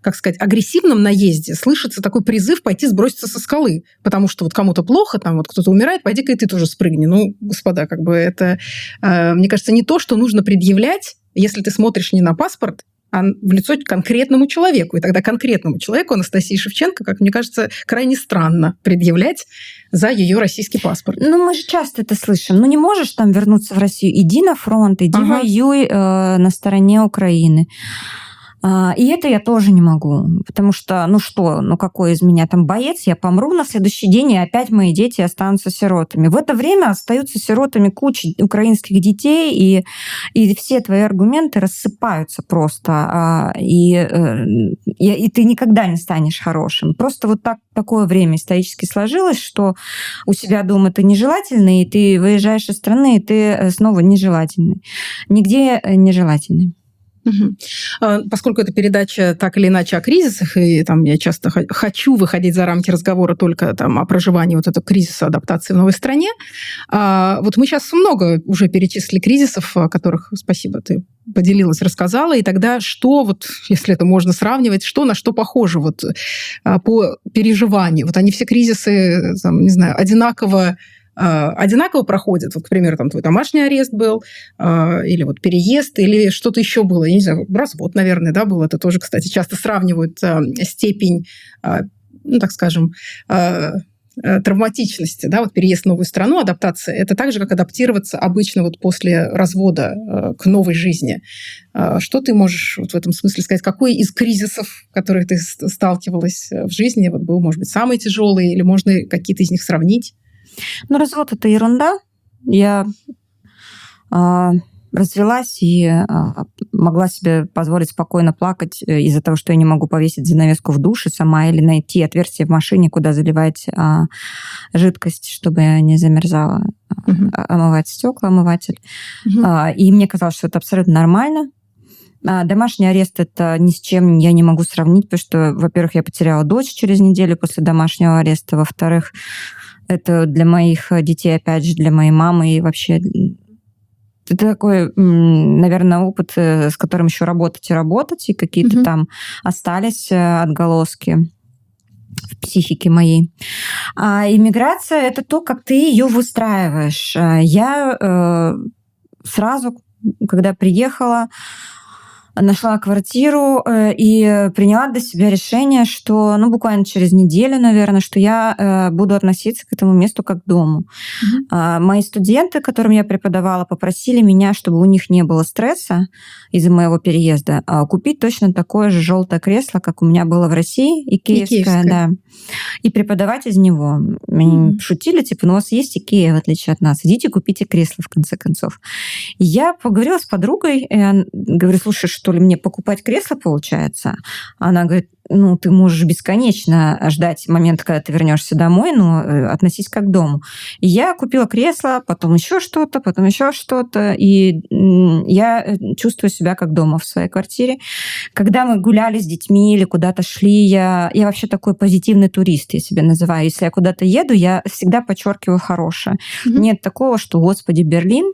как сказать, агрессивном наезде слышится такой призыв пойти сброситься со скалы, потому что вот кому-то плохо, там вот кто-то умирает, пойди-ка и ты тоже спрыгни. Ну, господа, как бы это, э, мне кажется, не то, что нужно предъявлять, если ты смотришь не на паспорт, а в лицо конкретному человеку. И тогда конкретному человеку Анастасии Шевченко, как мне кажется, крайне странно предъявлять за ее российский паспорт.
Ну, мы же часто это слышим. Ну, не можешь там вернуться в Россию, иди на фронт, иди ага. воюй э, на стороне Украины. А, и это я тоже не могу, потому что, ну что, ну какой из меня там боец, я помру на следующий день, и опять мои дети останутся сиротами. В это время остаются сиротами куча украинских детей, и, и все твои аргументы рассыпаются просто, а, и, э, и, и ты никогда не станешь хорошим. Просто вот так такое время исторически сложилось, что у себя дома ты нежелательный, и ты выезжаешь из страны, и ты э, снова нежелательный. Нигде э, нежелательный.
Угу. Поскольку это передача так или иначе о кризисах, и там я часто хочу выходить за рамки разговора только там о проживании вот этого кризиса адаптации в новой стране, а, вот мы сейчас много уже перечислили кризисов, о которых, спасибо, ты поделилась, рассказала, и тогда что, вот, если это можно сравнивать, что на что похоже вот а, по переживанию? Вот они все кризисы, там, не знаю, одинаково а, одинаково проходят. Вот, к примеру, там твой домашний арест был, а, или вот переезд, или что-то еще было. Я не знаю, развод, наверное, да, был. Это тоже, кстати, часто сравнивают а, степень, ну, так скажем, травматичности, да, вот переезд в новую страну, адаптация, это так же, как адаптироваться обычно вот после развода к новой жизни. Что ты можешь вот в этом смысле сказать? Какой из кризисов, которых ты сталкивалась в жизни, вот был, может быть, самый тяжелый, или можно какие-то из них сравнить?
Ну, развод это ерунда. Я э, развелась и э, могла себе позволить спокойно плакать э, из-за того, что я не могу повесить занавеску в душе сама или найти отверстие в машине, куда заливать э, жидкость, чтобы не замерзала, угу. омывать стекла, омыватель. Угу. Э, и мне казалось, что это абсолютно нормально. А домашний арест это ни с чем я не могу сравнить, потому что, во-первых, я потеряла дочь через неделю после домашнего ареста, во-вторых, это для моих э, детей, опять же, для моей мамы и вообще это такой, наверное, опыт, э, с которым еще работать и работать, и какие-то mm-hmm. там остались э, отголоски в психике моей. А иммиграция это то, как ты ее выстраиваешь. Я э, сразу, когда приехала, нашла квартиру э, и приняла для себя решение, что, ну, буквально через неделю, наверное, что я э, буду относиться к этому месту как к дому. Mm-hmm. Мои студенты, которым я преподавала, попросили меня, чтобы у них не было стресса из-за моего переезда, а купить точно такое же желтое кресло, как у меня было в России, икеевское, икеевское. да, и преподавать из него. Они mm-hmm. шутили, типа, ну, у вас есть Икея, в отличие от нас, идите купите кресло, в конце концов. Я поговорила с подругой, и она говорит, слушай, что ли, мне покупать кресло, получается? Она говорит, ну, ты можешь бесконечно ждать момента, когда ты вернешься домой, но э, относись как к дому. И я купила кресло, потом еще что-то, потом еще что-то, и я э, чувствую себя как дома в своей квартире. Когда мы гуляли с детьми или куда-то шли, я, я вообще такой позитивный турист, я себя называю. Если я куда-то еду, я всегда подчеркиваю хорошее. Mm-hmm. Нет такого, что, господи, Берлин,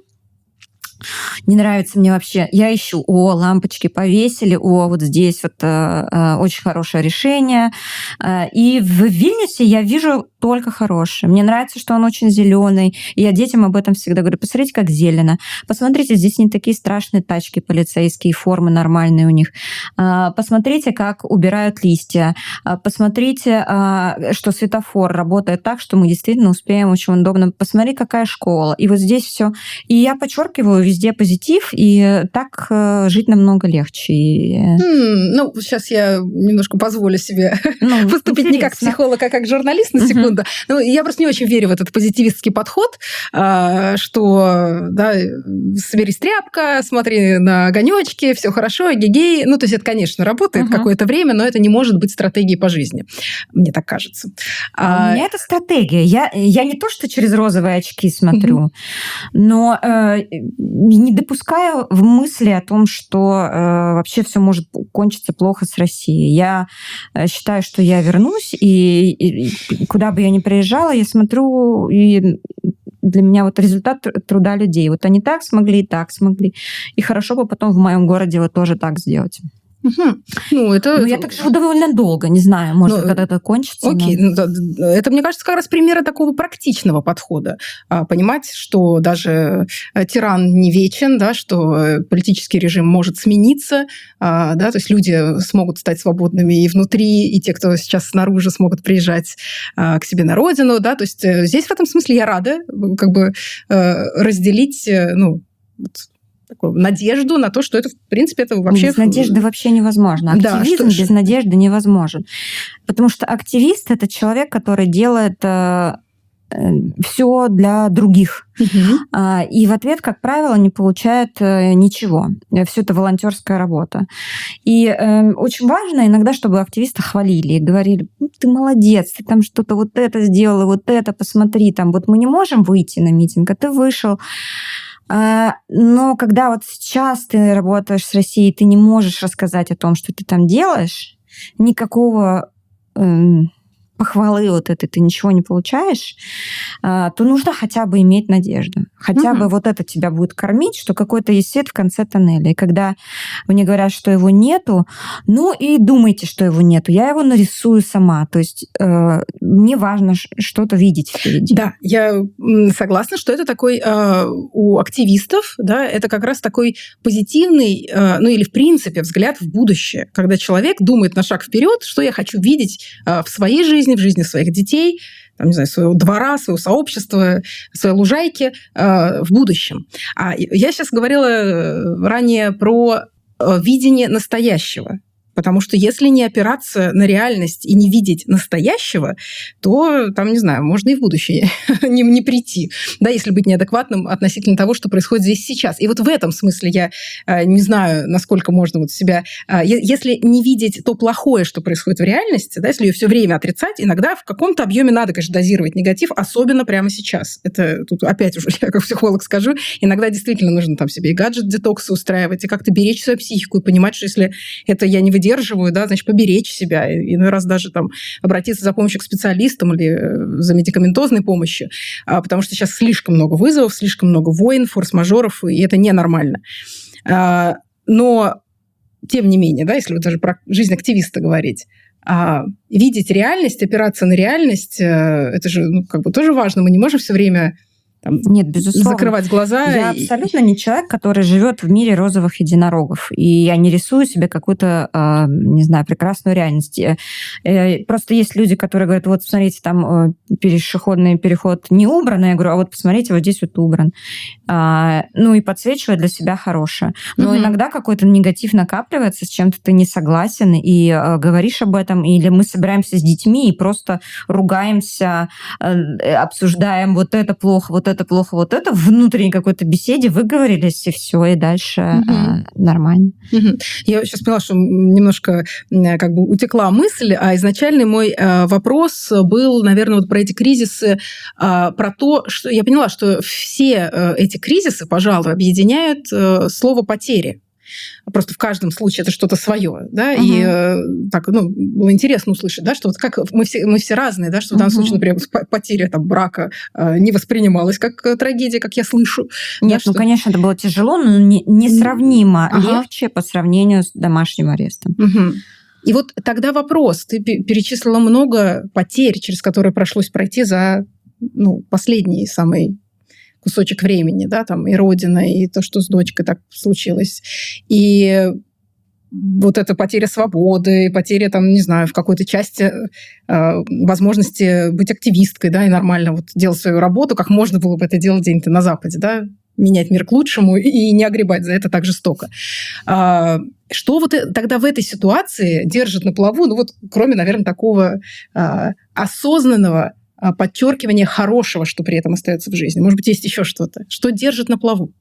не нравится мне вообще. Я ищу, о, лампочки повесили, о, вот здесь вот э, э, очень хорошее решение. Э, и в Вильнюсе я вижу только хорошее. Мне нравится, что он очень зеленый. Я детям об этом всегда говорю. Посмотрите, как зелено. Посмотрите, здесь не такие страшные тачки полицейские, формы нормальные у них. Э, посмотрите, как убирают листья. Посмотрите, что светофор работает так, что мы действительно успеем очень удобно. Посмотри, какая школа. И вот здесь все. И я подчеркиваю везде позитив, и так э, жить намного легче.
Mm, ну, сейчас я немножко позволю себе (laughs) ну, поступить интересно. не как психолог, а как журналист на секунду. Uh-huh. Ну, я просто не очень верю в этот позитивистский подход, а, что да, соберись тряпка, смотри на огонечки, все хорошо, гигей. Ну, то есть это, конечно, работает uh-huh. какое-то время, но это не может быть стратегией по жизни, мне так кажется.
А, а... У меня это стратегия. Я, я не то, что через розовые очки смотрю, uh-huh. но э, не допускаю в мысли о том, что э, вообще все может кончиться плохо с Россией. Я э, считаю, что я вернусь, и, и, куда бы я ни приезжала, я смотрю, и для меня вот результат труда людей. Вот они так смогли, и так смогли. И хорошо бы потом в моем городе вот тоже так сделать.
Угу. Ну, это...
Ну, я так живу довольно долго, не знаю, может, ну, когда это кончится.
Окей, но... ну, это, мне кажется, как раз примеры такого практичного подхода. А, понимать, что даже э, тиран не вечен, да, что э, политический режим может смениться, а, да, то есть люди смогут стать свободными и внутри, и те, кто сейчас снаружи, смогут приезжать а, к себе на родину, да, то есть э, здесь в этом смысле я рада как бы разделить, ну, такую надежду на то, что это, в принципе, это вообще...
Без надежды вообще невозможно. Активизм да, что... без надежды невозможен. Потому что активист – это человек, который делает э, все для других. Угу. И в ответ, как правило, не получает э, ничего. Все это волонтерская работа. И э, очень важно иногда, чтобы активиста хвалили и говорили, ну, ты молодец, ты там что-то вот это сделал, вот это, посмотри, там вот мы не можем выйти на митинг, а ты вышел но когда вот сейчас ты работаешь с Россией, ты не можешь рассказать о том, что ты там делаешь, никакого эм, похвалы вот этой ты ничего не получаешь, а, то нужно хотя бы иметь надежду. Хотя угу. бы вот это тебя будет кормить, что какой-то есть свет в конце тоннеля. И когда мне говорят, что его нету, ну и думайте, что его нету. Я его нарисую сама. То есть э, мне важно что-то видеть впереди.
Да, я согласна, что это такой э, у активистов, да, это как раз такой позитивный, э, ну или в принципе взгляд в будущее, когда человек думает на шаг вперед, что я хочу видеть э, в своей жизни, в жизни своих детей, там, не знаю, своего двора, своего сообщества, своей лужайки э, в будущем. А я сейчас говорила э, ранее про э, видение настоящего. Потому что если не опираться на реальность и не видеть настоящего, то там, не знаю, можно и в будущее (laughs) не, не прийти. Да, если быть неадекватным относительно того, что происходит здесь сейчас. И вот в этом смысле я э, не знаю, насколько можно вот себя... Э, если не видеть то плохое, что происходит в реальности, да, если ее все время отрицать, иногда в каком-то объеме надо, конечно, дозировать негатив, особенно прямо сейчас. Это тут опять уже (laughs) я как психолог скажу, иногда действительно нужно там себе и гаджет-детоксы устраивать, и как-то беречь свою психику, и понимать, что если это я не выдерживаю, да, значит, поберечь себя, иной раз даже там обратиться за помощью к специалистам или э, за медикаментозной помощью, а, потому что сейчас слишком много вызовов, слишком много войн, форс-мажоров, и это ненормально. А, но, тем не менее, да, если вот даже про жизнь активиста говорить, а, видеть реальность, опираться на реальность, э, это же ну, как бы тоже важно. Мы не можем все время там,
Нет, безусловно.
закрывать глаза.
Я и... абсолютно не человек, который живет в мире розовых единорогов. И я не рисую себе какую-то, э, не знаю, прекрасную реальность. Э, э, просто есть люди, которые говорят, вот смотрите, там э, пешеходный переход не убран. Я говорю, а вот посмотрите, вот здесь вот убран. А, ну и подсвечивать для себя хорошее. Но угу. иногда какой-то негатив накапливается, с чем-то ты не согласен, и говоришь об этом, или мы собираемся с детьми и просто ругаемся, обсуждаем вот это плохо, вот это плохо, вот это, в внутренней какой-то беседе выговорились, и все, и дальше угу. а, нормально.
Угу. Я сейчас поняла, что немножко как бы утекла мысль, а изначальный мой э, вопрос был, наверное, вот про эти кризисы, э, про то, что я поняла, что все э, эти кризисы, пожалуй, объединяют э, слово потери. Просто в каждом случае это что-то свое, да, угу. и э, так, ну, было интересно услышать, да, что вот как мы все, мы все разные, да, что в данном угу. случае, например, потеря там брака э, не воспринималась как э, трагедия, как я слышу.
Нет, да, ну, что... конечно, это было тяжело, но не, несравнимо ага. легче по сравнению с домашним арестом.
Угу. И вот тогда вопрос. Ты перечислила много потерь, через которые пришлось пройти за ну, последний самый кусочек времени, да, там и родина, и то, что с дочкой так случилось. И вот эта потеря свободы, потеря, там, не знаю, в какой-то части э, возможности быть активисткой, да, и нормально вот делать свою работу, как можно было бы это делать где-то на Западе, да, менять мир к лучшему и не огребать за это так жестоко. А, что вот э, тогда в этой ситуации держит на плаву, ну вот кроме, наверное, такого а, осознанного подчеркивание хорошего, что при этом остается в жизни. Может быть, есть еще что-то. Что держит на плаву?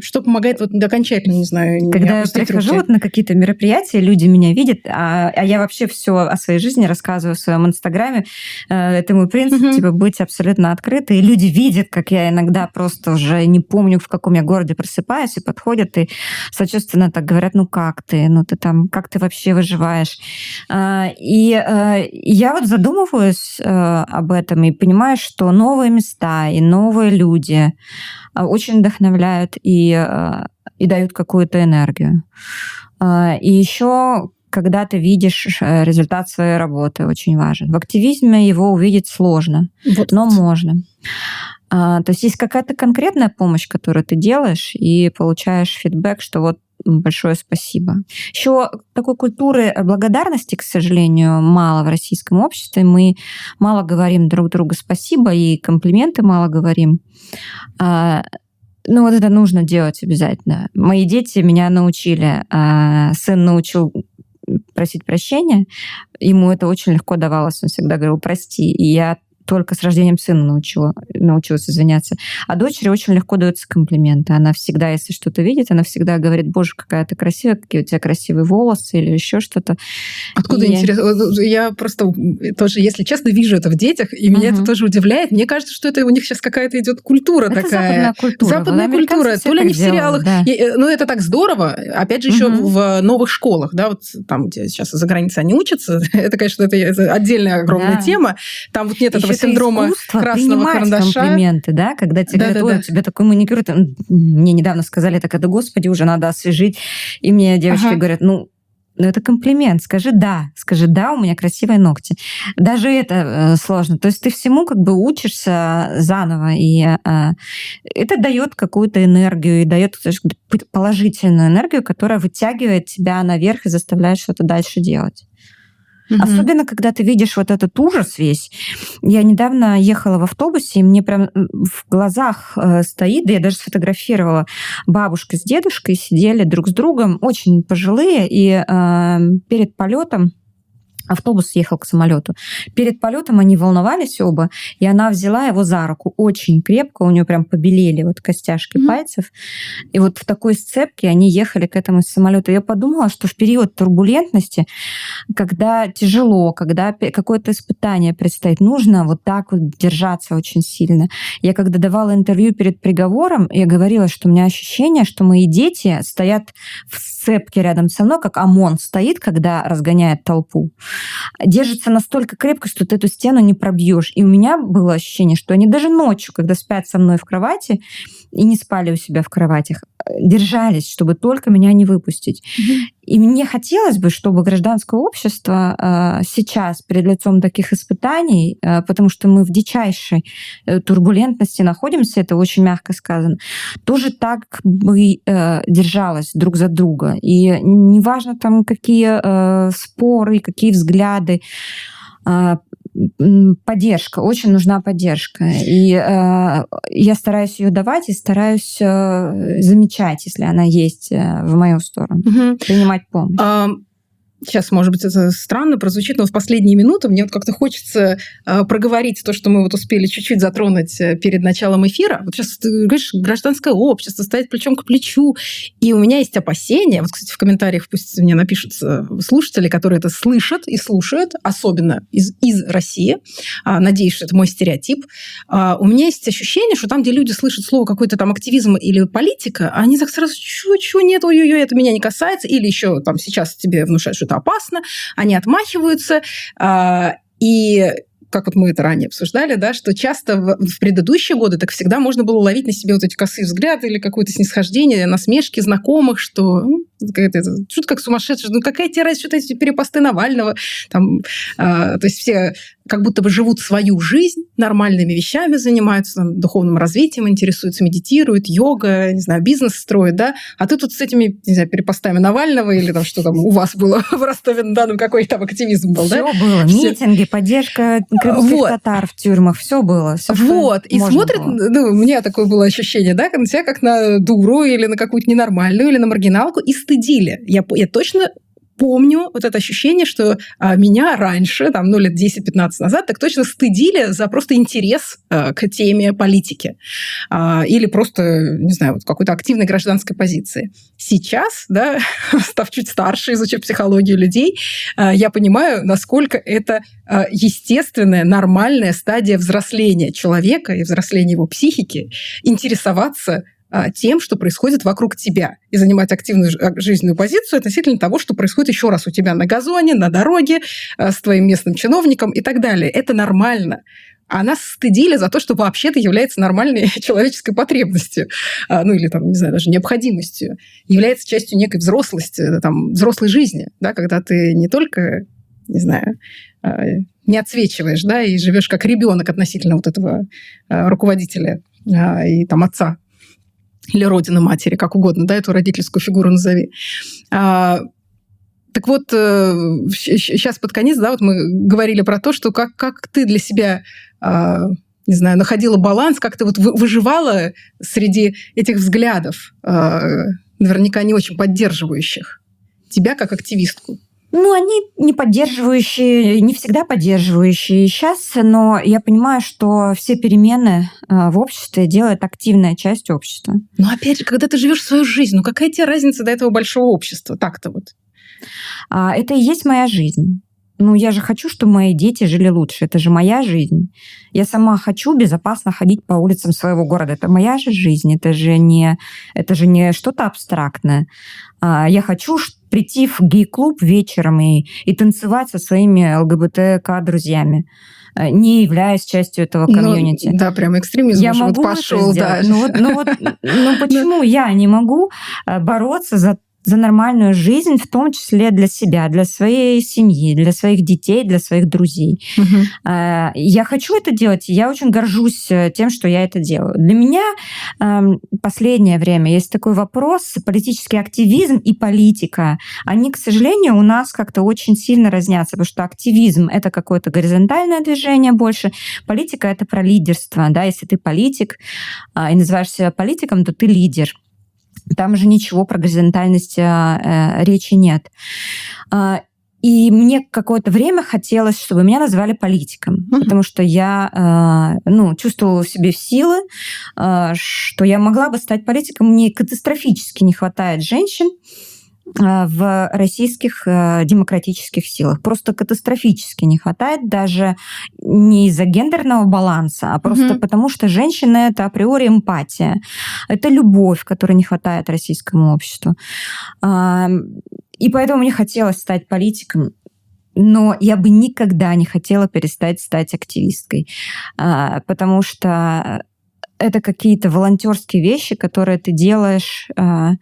Что помогает вот окончательно, не знаю,
Когда я прихожу вот на какие-то мероприятия, люди меня видят, а, а я вообще все о своей жизни рассказываю в своем инстаграме. Э, это мой принцип, угу. типа быть абсолютно открытой. И люди видят, как я иногда просто уже не помню, в каком я городе просыпаюсь, и подходят и сочувственно так говорят, ну как ты, ну ты там, как ты вообще выживаешь? А, и э, я вот задумываюсь э, об этом и понимаю, что новые места и новые люди очень вдохновляют и Э, и, дают какую-то энергию. А, и еще когда ты видишь э, результат своей работы, очень важен. В активизме его увидеть сложно, вот. но можно. То есть есть какая-то конкретная помощь, которую ты делаешь, и получаешь фидбэк, что вот большое спасибо. Еще такой культуры благодарности, к сожалению, мало в российском обществе. Мы мало говорим друг другу спасибо и комплименты мало говорим. А, ну, вот это нужно делать обязательно. Мои дети меня научили. А сын научил просить прощения. Ему это очень легко давалось. Он всегда говорил «прости». И я только с рождением сына научила, научилась извиняться. А дочери очень легко даются комплименты. Она всегда, если что-то видит, она всегда говорит, боже, какая ты красивая, какие у тебя красивые волосы или еще что-то.
Откуда и интересно? Я просто тоже, если честно, вижу это в детях, и меня угу. это тоже удивляет. Мне кажется, что это у них сейчас какая-то идет культура
это
такая.
западная культура.
Западная культура. То ли они в сериалах. Да. Э, ну, это так здорово. Опять же, еще угу. в новых школах, да, вот там, где сейчас за границей они учатся, (laughs) это, конечно, это отдельная огромная да. тема. Там вот нет этого синдрома красного карандаша.
комплименты, да, когда тебе да, говорят, ой, да. у тебя такой маникюр. Мне недавно сказали, так это, господи, уже надо освежить. И мне девочки ага. говорят, ну, ну, это комплимент. Скажи «да». Скажи «да, у меня красивые ногти». Даже это э, сложно. То есть ты всему как бы учишься заново, и э, это дает какую-то энергию, и дает положительную энергию, которая вытягивает тебя наверх и заставляет что-то дальше делать. Угу. Особенно, когда ты видишь вот этот ужас весь. Я недавно ехала в автобусе, и мне прям в глазах э, стоит, да я даже сфотографировала, бабушка с дедушкой сидели друг с другом, очень пожилые, и э, перед полетом автобус ехал к самолету. Перед полетом они волновались оба, и она взяла его за руку очень крепко, у нее прям побелели вот костяшки mm-hmm. пальцев. И вот в такой сцепке они ехали к этому самолету. Я подумала, что в период турбулентности, когда тяжело, когда какое-то испытание предстоит, нужно вот так вот держаться очень сильно. Я когда давала интервью перед приговором, я говорила, что у меня ощущение, что мои дети стоят в сцепке рядом со мной, как ОМОН стоит, когда разгоняет толпу держится настолько крепко, что ты эту стену не пробьешь. И у меня было ощущение, что они даже ночью, когда спят со мной в кровати и не спали у себя в кроватях, держались, чтобы только меня не выпустить. Mm-hmm. И мне хотелось бы, чтобы гражданское общество э, сейчас перед лицом таких испытаний, э, потому что мы в дичайшей э, турбулентности находимся, это очень мягко сказано, тоже так бы э, держалось друг за друга. И неважно там какие э, споры, какие взгляды, э, поддержка, очень нужна поддержка. И э, я стараюсь ее давать и стараюсь э, замечать, если она есть э, в мою сторону, угу. принимать помощь
сейчас, может быть, это странно прозвучит, но в последние минуты мне вот как-то хочется э, проговорить то, что мы вот успели чуть-чуть затронуть э, перед началом эфира. Вот сейчас ты говоришь, гражданское общество, стоять плечом к плечу, и у меня есть опасения. Вот, кстати, в комментариях пусть мне напишут слушатели, которые это слышат и слушают, особенно из, из России. А, надеюсь, что это мой стереотип. А, у меня есть ощущение, что там, где люди слышат слово какой-то там активизм или политика, они так сразу, чего-чего нет, ой-ой-ой, это меня не касается, или еще там сейчас тебе внушают, что опасно, они отмахиваются, а, и как вот мы это ранее обсуждали, да, что часто в, в предыдущие годы так всегда можно было ловить на себе вот эти косые взгляды или какое-то снисхождение, насмешки знакомых, что ну, что то как сумасшедший, ну какая тебе разница, что эти перепосты Навального, там, э, то есть все как будто бы живут свою жизнь, нормальными вещами занимаются, там, духовным развитием интересуются, медитируют, йога, не знаю, бизнес строят, да, а ты тут с этими, не знаю, перепостами Навального или там что там у вас было (laughs) в Ростове-на-Дону, какой там активизм был,
все
да?
было, все. митинги, поддержка крымских вот. татар в тюрьмах, все было. Все,
вот, и смотрит, было. ну, у меня такое было ощущение, да, на тебя как на дуру или на какую-то ненормальную, или на маргиналку, и стыдили. Я, я точно помню вот это ощущение, что а, меня раньше, там, ну, лет 10-15 назад, так точно стыдили за просто интерес а, к теме политики. А, или просто, не знаю, вот какой-то активной гражданской позиции. Сейчас, да, (laughs) став чуть старше, изучив психологию людей, а, я понимаю, насколько это а, естественная, нормальная стадия взросления человека и взросления его психики интересоваться тем, что происходит вокруг тебя, и занимать активную а, жизненную позицию относительно того, что происходит еще раз у тебя на газоне, на дороге, а, с твоим местным чиновником и так далее. Это нормально. А нас стыдили за то, что вообще-то является нормальной (laughs) человеческой потребностью, ну или там, не знаю, даже необходимостью, является частью некой взрослости, там, взрослой жизни, да, когда ты не только, не знаю, не отсвечиваешь, да, и живешь как ребенок относительно вот этого руководителя и там отца или родина матери, как угодно, да, эту родительскую фигуру назови. А, так вот, сейчас э, под конец, да, вот мы говорили про то, что как, как ты для себя, а, не знаю, находила баланс, как ты вот выживала среди этих взглядов, а, наверняка не очень поддерживающих тебя как активистку.
Ну, они не поддерживающие, не всегда поддерживающие сейчас, но я понимаю, что все перемены э, в обществе делает активная часть общества.
Но опять же, когда ты живешь свою жизнь, ну какая тебе разница до этого большого общества? Так-то вот.
А, это и есть моя жизнь. Ну, я же хочу, чтобы мои дети жили лучше. Это же моя жизнь. Я сама хочу безопасно ходить по улицам своего города. Это моя же жизнь. Это же не, это же не что-то абстрактное. А, я хочу прийти в гей-клуб вечером и, и танцевать со своими ЛГБТК-друзьями э, не являясь частью этого ну, комьюнити.
Ну, да, прям экстремизм
я могу вот пошел, да. Ну вот, ну вот, ну (laughs) почему я не могу э, бороться за за нормальную жизнь, в том числе для себя, для своей семьи, для своих детей, для своих друзей. Угу. Я хочу это делать, и я очень горжусь э, тем, что я это делаю. Для меня эм, последнее время есть такой вопрос, политический активизм и политика. Они, к сожалению, у нас как-то очень сильно разнятся, потому что активизм — это какое-то горизонтальное движение больше, политика — это про лидерство. Да? Если ты политик а, и называешь себя политиком, то ты лидер. Там же ничего про горизонтальность э, речи нет. А, и мне какое-то время хотелось, чтобы меня назвали политиком, mm-hmm. потому что я э, ну, чувствовала в себе силы, э, что я могла бы стать политиком. Мне катастрофически не хватает женщин, Э, в российских э, демократических силах. Просто катастрофически не хватает, даже не из-за гендерного баланса, а просто угу. потому, что женщины — это априори эмпатия. Это любовь, которой не хватает российскому обществу. И поэтому мне хотелось стать политиком, но я бы никогда не хотела перестать стать активисткой, а, потому что это какие-то волонтерские вещи, которые ты делаешь а,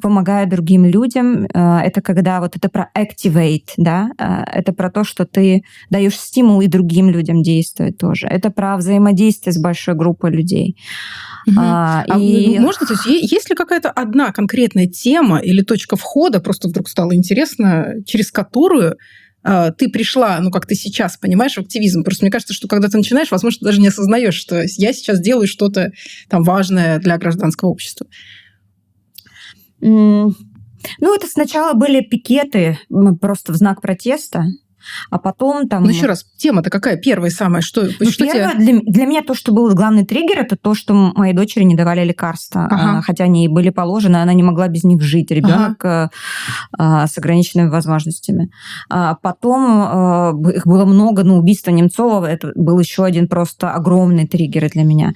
помогая другим людям. Э, это когда вот это про activate, да, э, это про то, что ты даешь стимул и другим людям действовать тоже. Это про взаимодействие с большой группой людей.
Угу. А, а и... Можно, то есть, есть ли какая-то одна конкретная тема или точка входа, просто вдруг стало интересно, через которую э, ты пришла, ну, как ты сейчас понимаешь, в активизм. Просто мне кажется, что когда ты начинаешь, возможно, даже не осознаешь, что я сейчас делаю что-то там важное для гражданского общества.
Ну, это сначала были пикеты просто в знак протеста а потом там...
Ну, еще раз, тема-то какая первая самая? Что,
ну, что первое, тебе... для, для меня то, что был главный триггер, это то, что моей дочери не давали лекарства, ага. А, хотя они ей были положены, она не могла без них жить. Ребенок ага. А, с ограниченными возможностями. А потом их было много, но убийство Немцова, это был еще один просто огромный триггер для меня.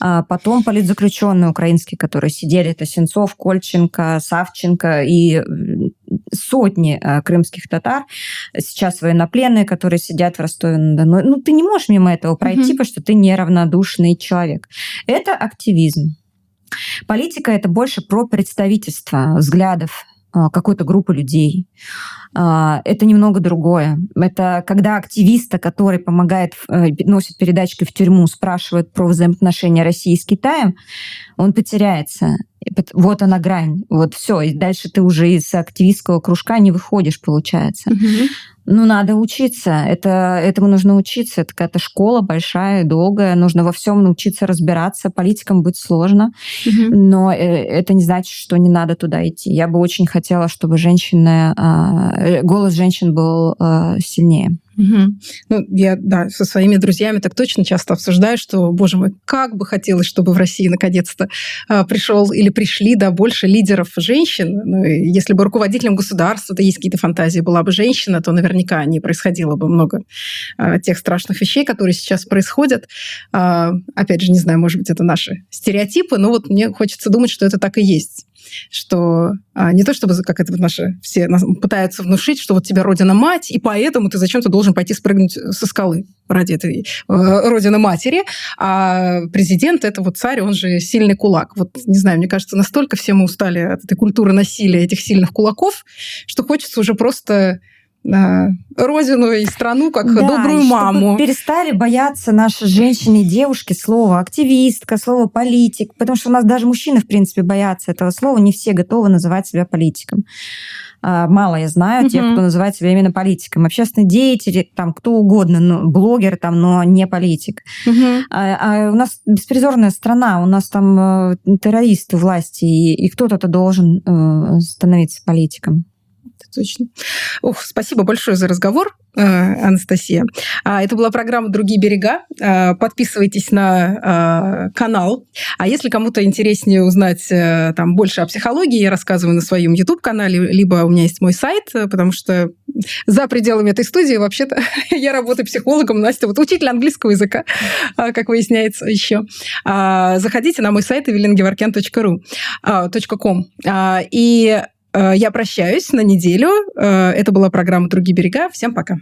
А потом политзаключенные украинские, которые сидели, это Сенцов, Кольченко, Савченко и сотни крымских татар. Сейчас военнопленные, которые сидят в Ростове-на-Дону. Ну, ты не можешь мимо этого пройти, угу. потому что ты неравнодушный человек. Это активизм. Политика это больше про представительство взглядов какой-то группы людей. А, это немного другое. Это когда активиста, который помогает, э, носит передачки в тюрьму, спрашивает про взаимоотношения России с Китаем, он потеряется. Вот она грань. Вот все. И дальше ты уже из активистского кружка не выходишь, получается. Угу. Ну, надо учиться. Это, этому нужно учиться. Это какая-то школа большая, долгая. Нужно во всем научиться разбираться. Политикам быть сложно. Угу. Но э, это не значит, что не надо туда идти. Я бы очень хотела, чтобы женщины, а, э, голос женщин был а, сильнее.
Угу. Ну, я, да, со своими друзьями так точно часто обсуждаю, что, боже мой, как бы хотелось, чтобы в России наконец-то а, пришел или пришли, да, больше лидеров женщин. Ну, если бы руководителем государства, то есть какие-то фантазии, была бы женщина, то наверняка не происходило бы много а, тех страшных вещей, которые сейчас происходят. А, опять же, не знаю, может быть, это наши стереотипы, но вот мне хочется думать, что это так и есть что а, не то чтобы, как это вот наши все пытаются внушить, что вот тебя родина мать, и поэтому ты зачем-то должен пойти спрыгнуть со скалы ради этой э, родины матери, а президент это вот царь, он же сильный кулак. Вот не знаю, мне кажется, настолько все мы устали от этой культуры насилия этих сильных кулаков, что хочется уже просто родину и страну как да, добрую и маму.
перестали бояться наши женщины и девушки слова активистка, слова политик, потому что у нас даже мужчины, в принципе, боятся этого слова, не все готовы называть себя политиком. А, мало я знаю тех, кто называет себя именно политиком. Общественный деятель, там кто угодно, ну, блогер, там, но не политик. Угу. А, а у нас беспризорная страна, у нас там э, террористы власти, и, и кто-то должен э, становиться политиком.
Точно. Ух, спасибо большое за разговор, э, Анастасия. А, это была программа «Другие берега». А, подписывайтесь на а, канал. А если кому-то интереснее узнать э, там больше о психологии, я рассказываю на своем YouTube-канале, либо у меня есть мой сайт, потому что за пределами этой студии вообще-то (laughs) я работаю психологом. Настя, вот учитель английского языка, (laughs) как выясняется еще. Заходите на мой сайт evelyngevorkian.ru .com. И Э, я прощаюсь на неделю. Э, это была программа «Другие берега». Всем пока.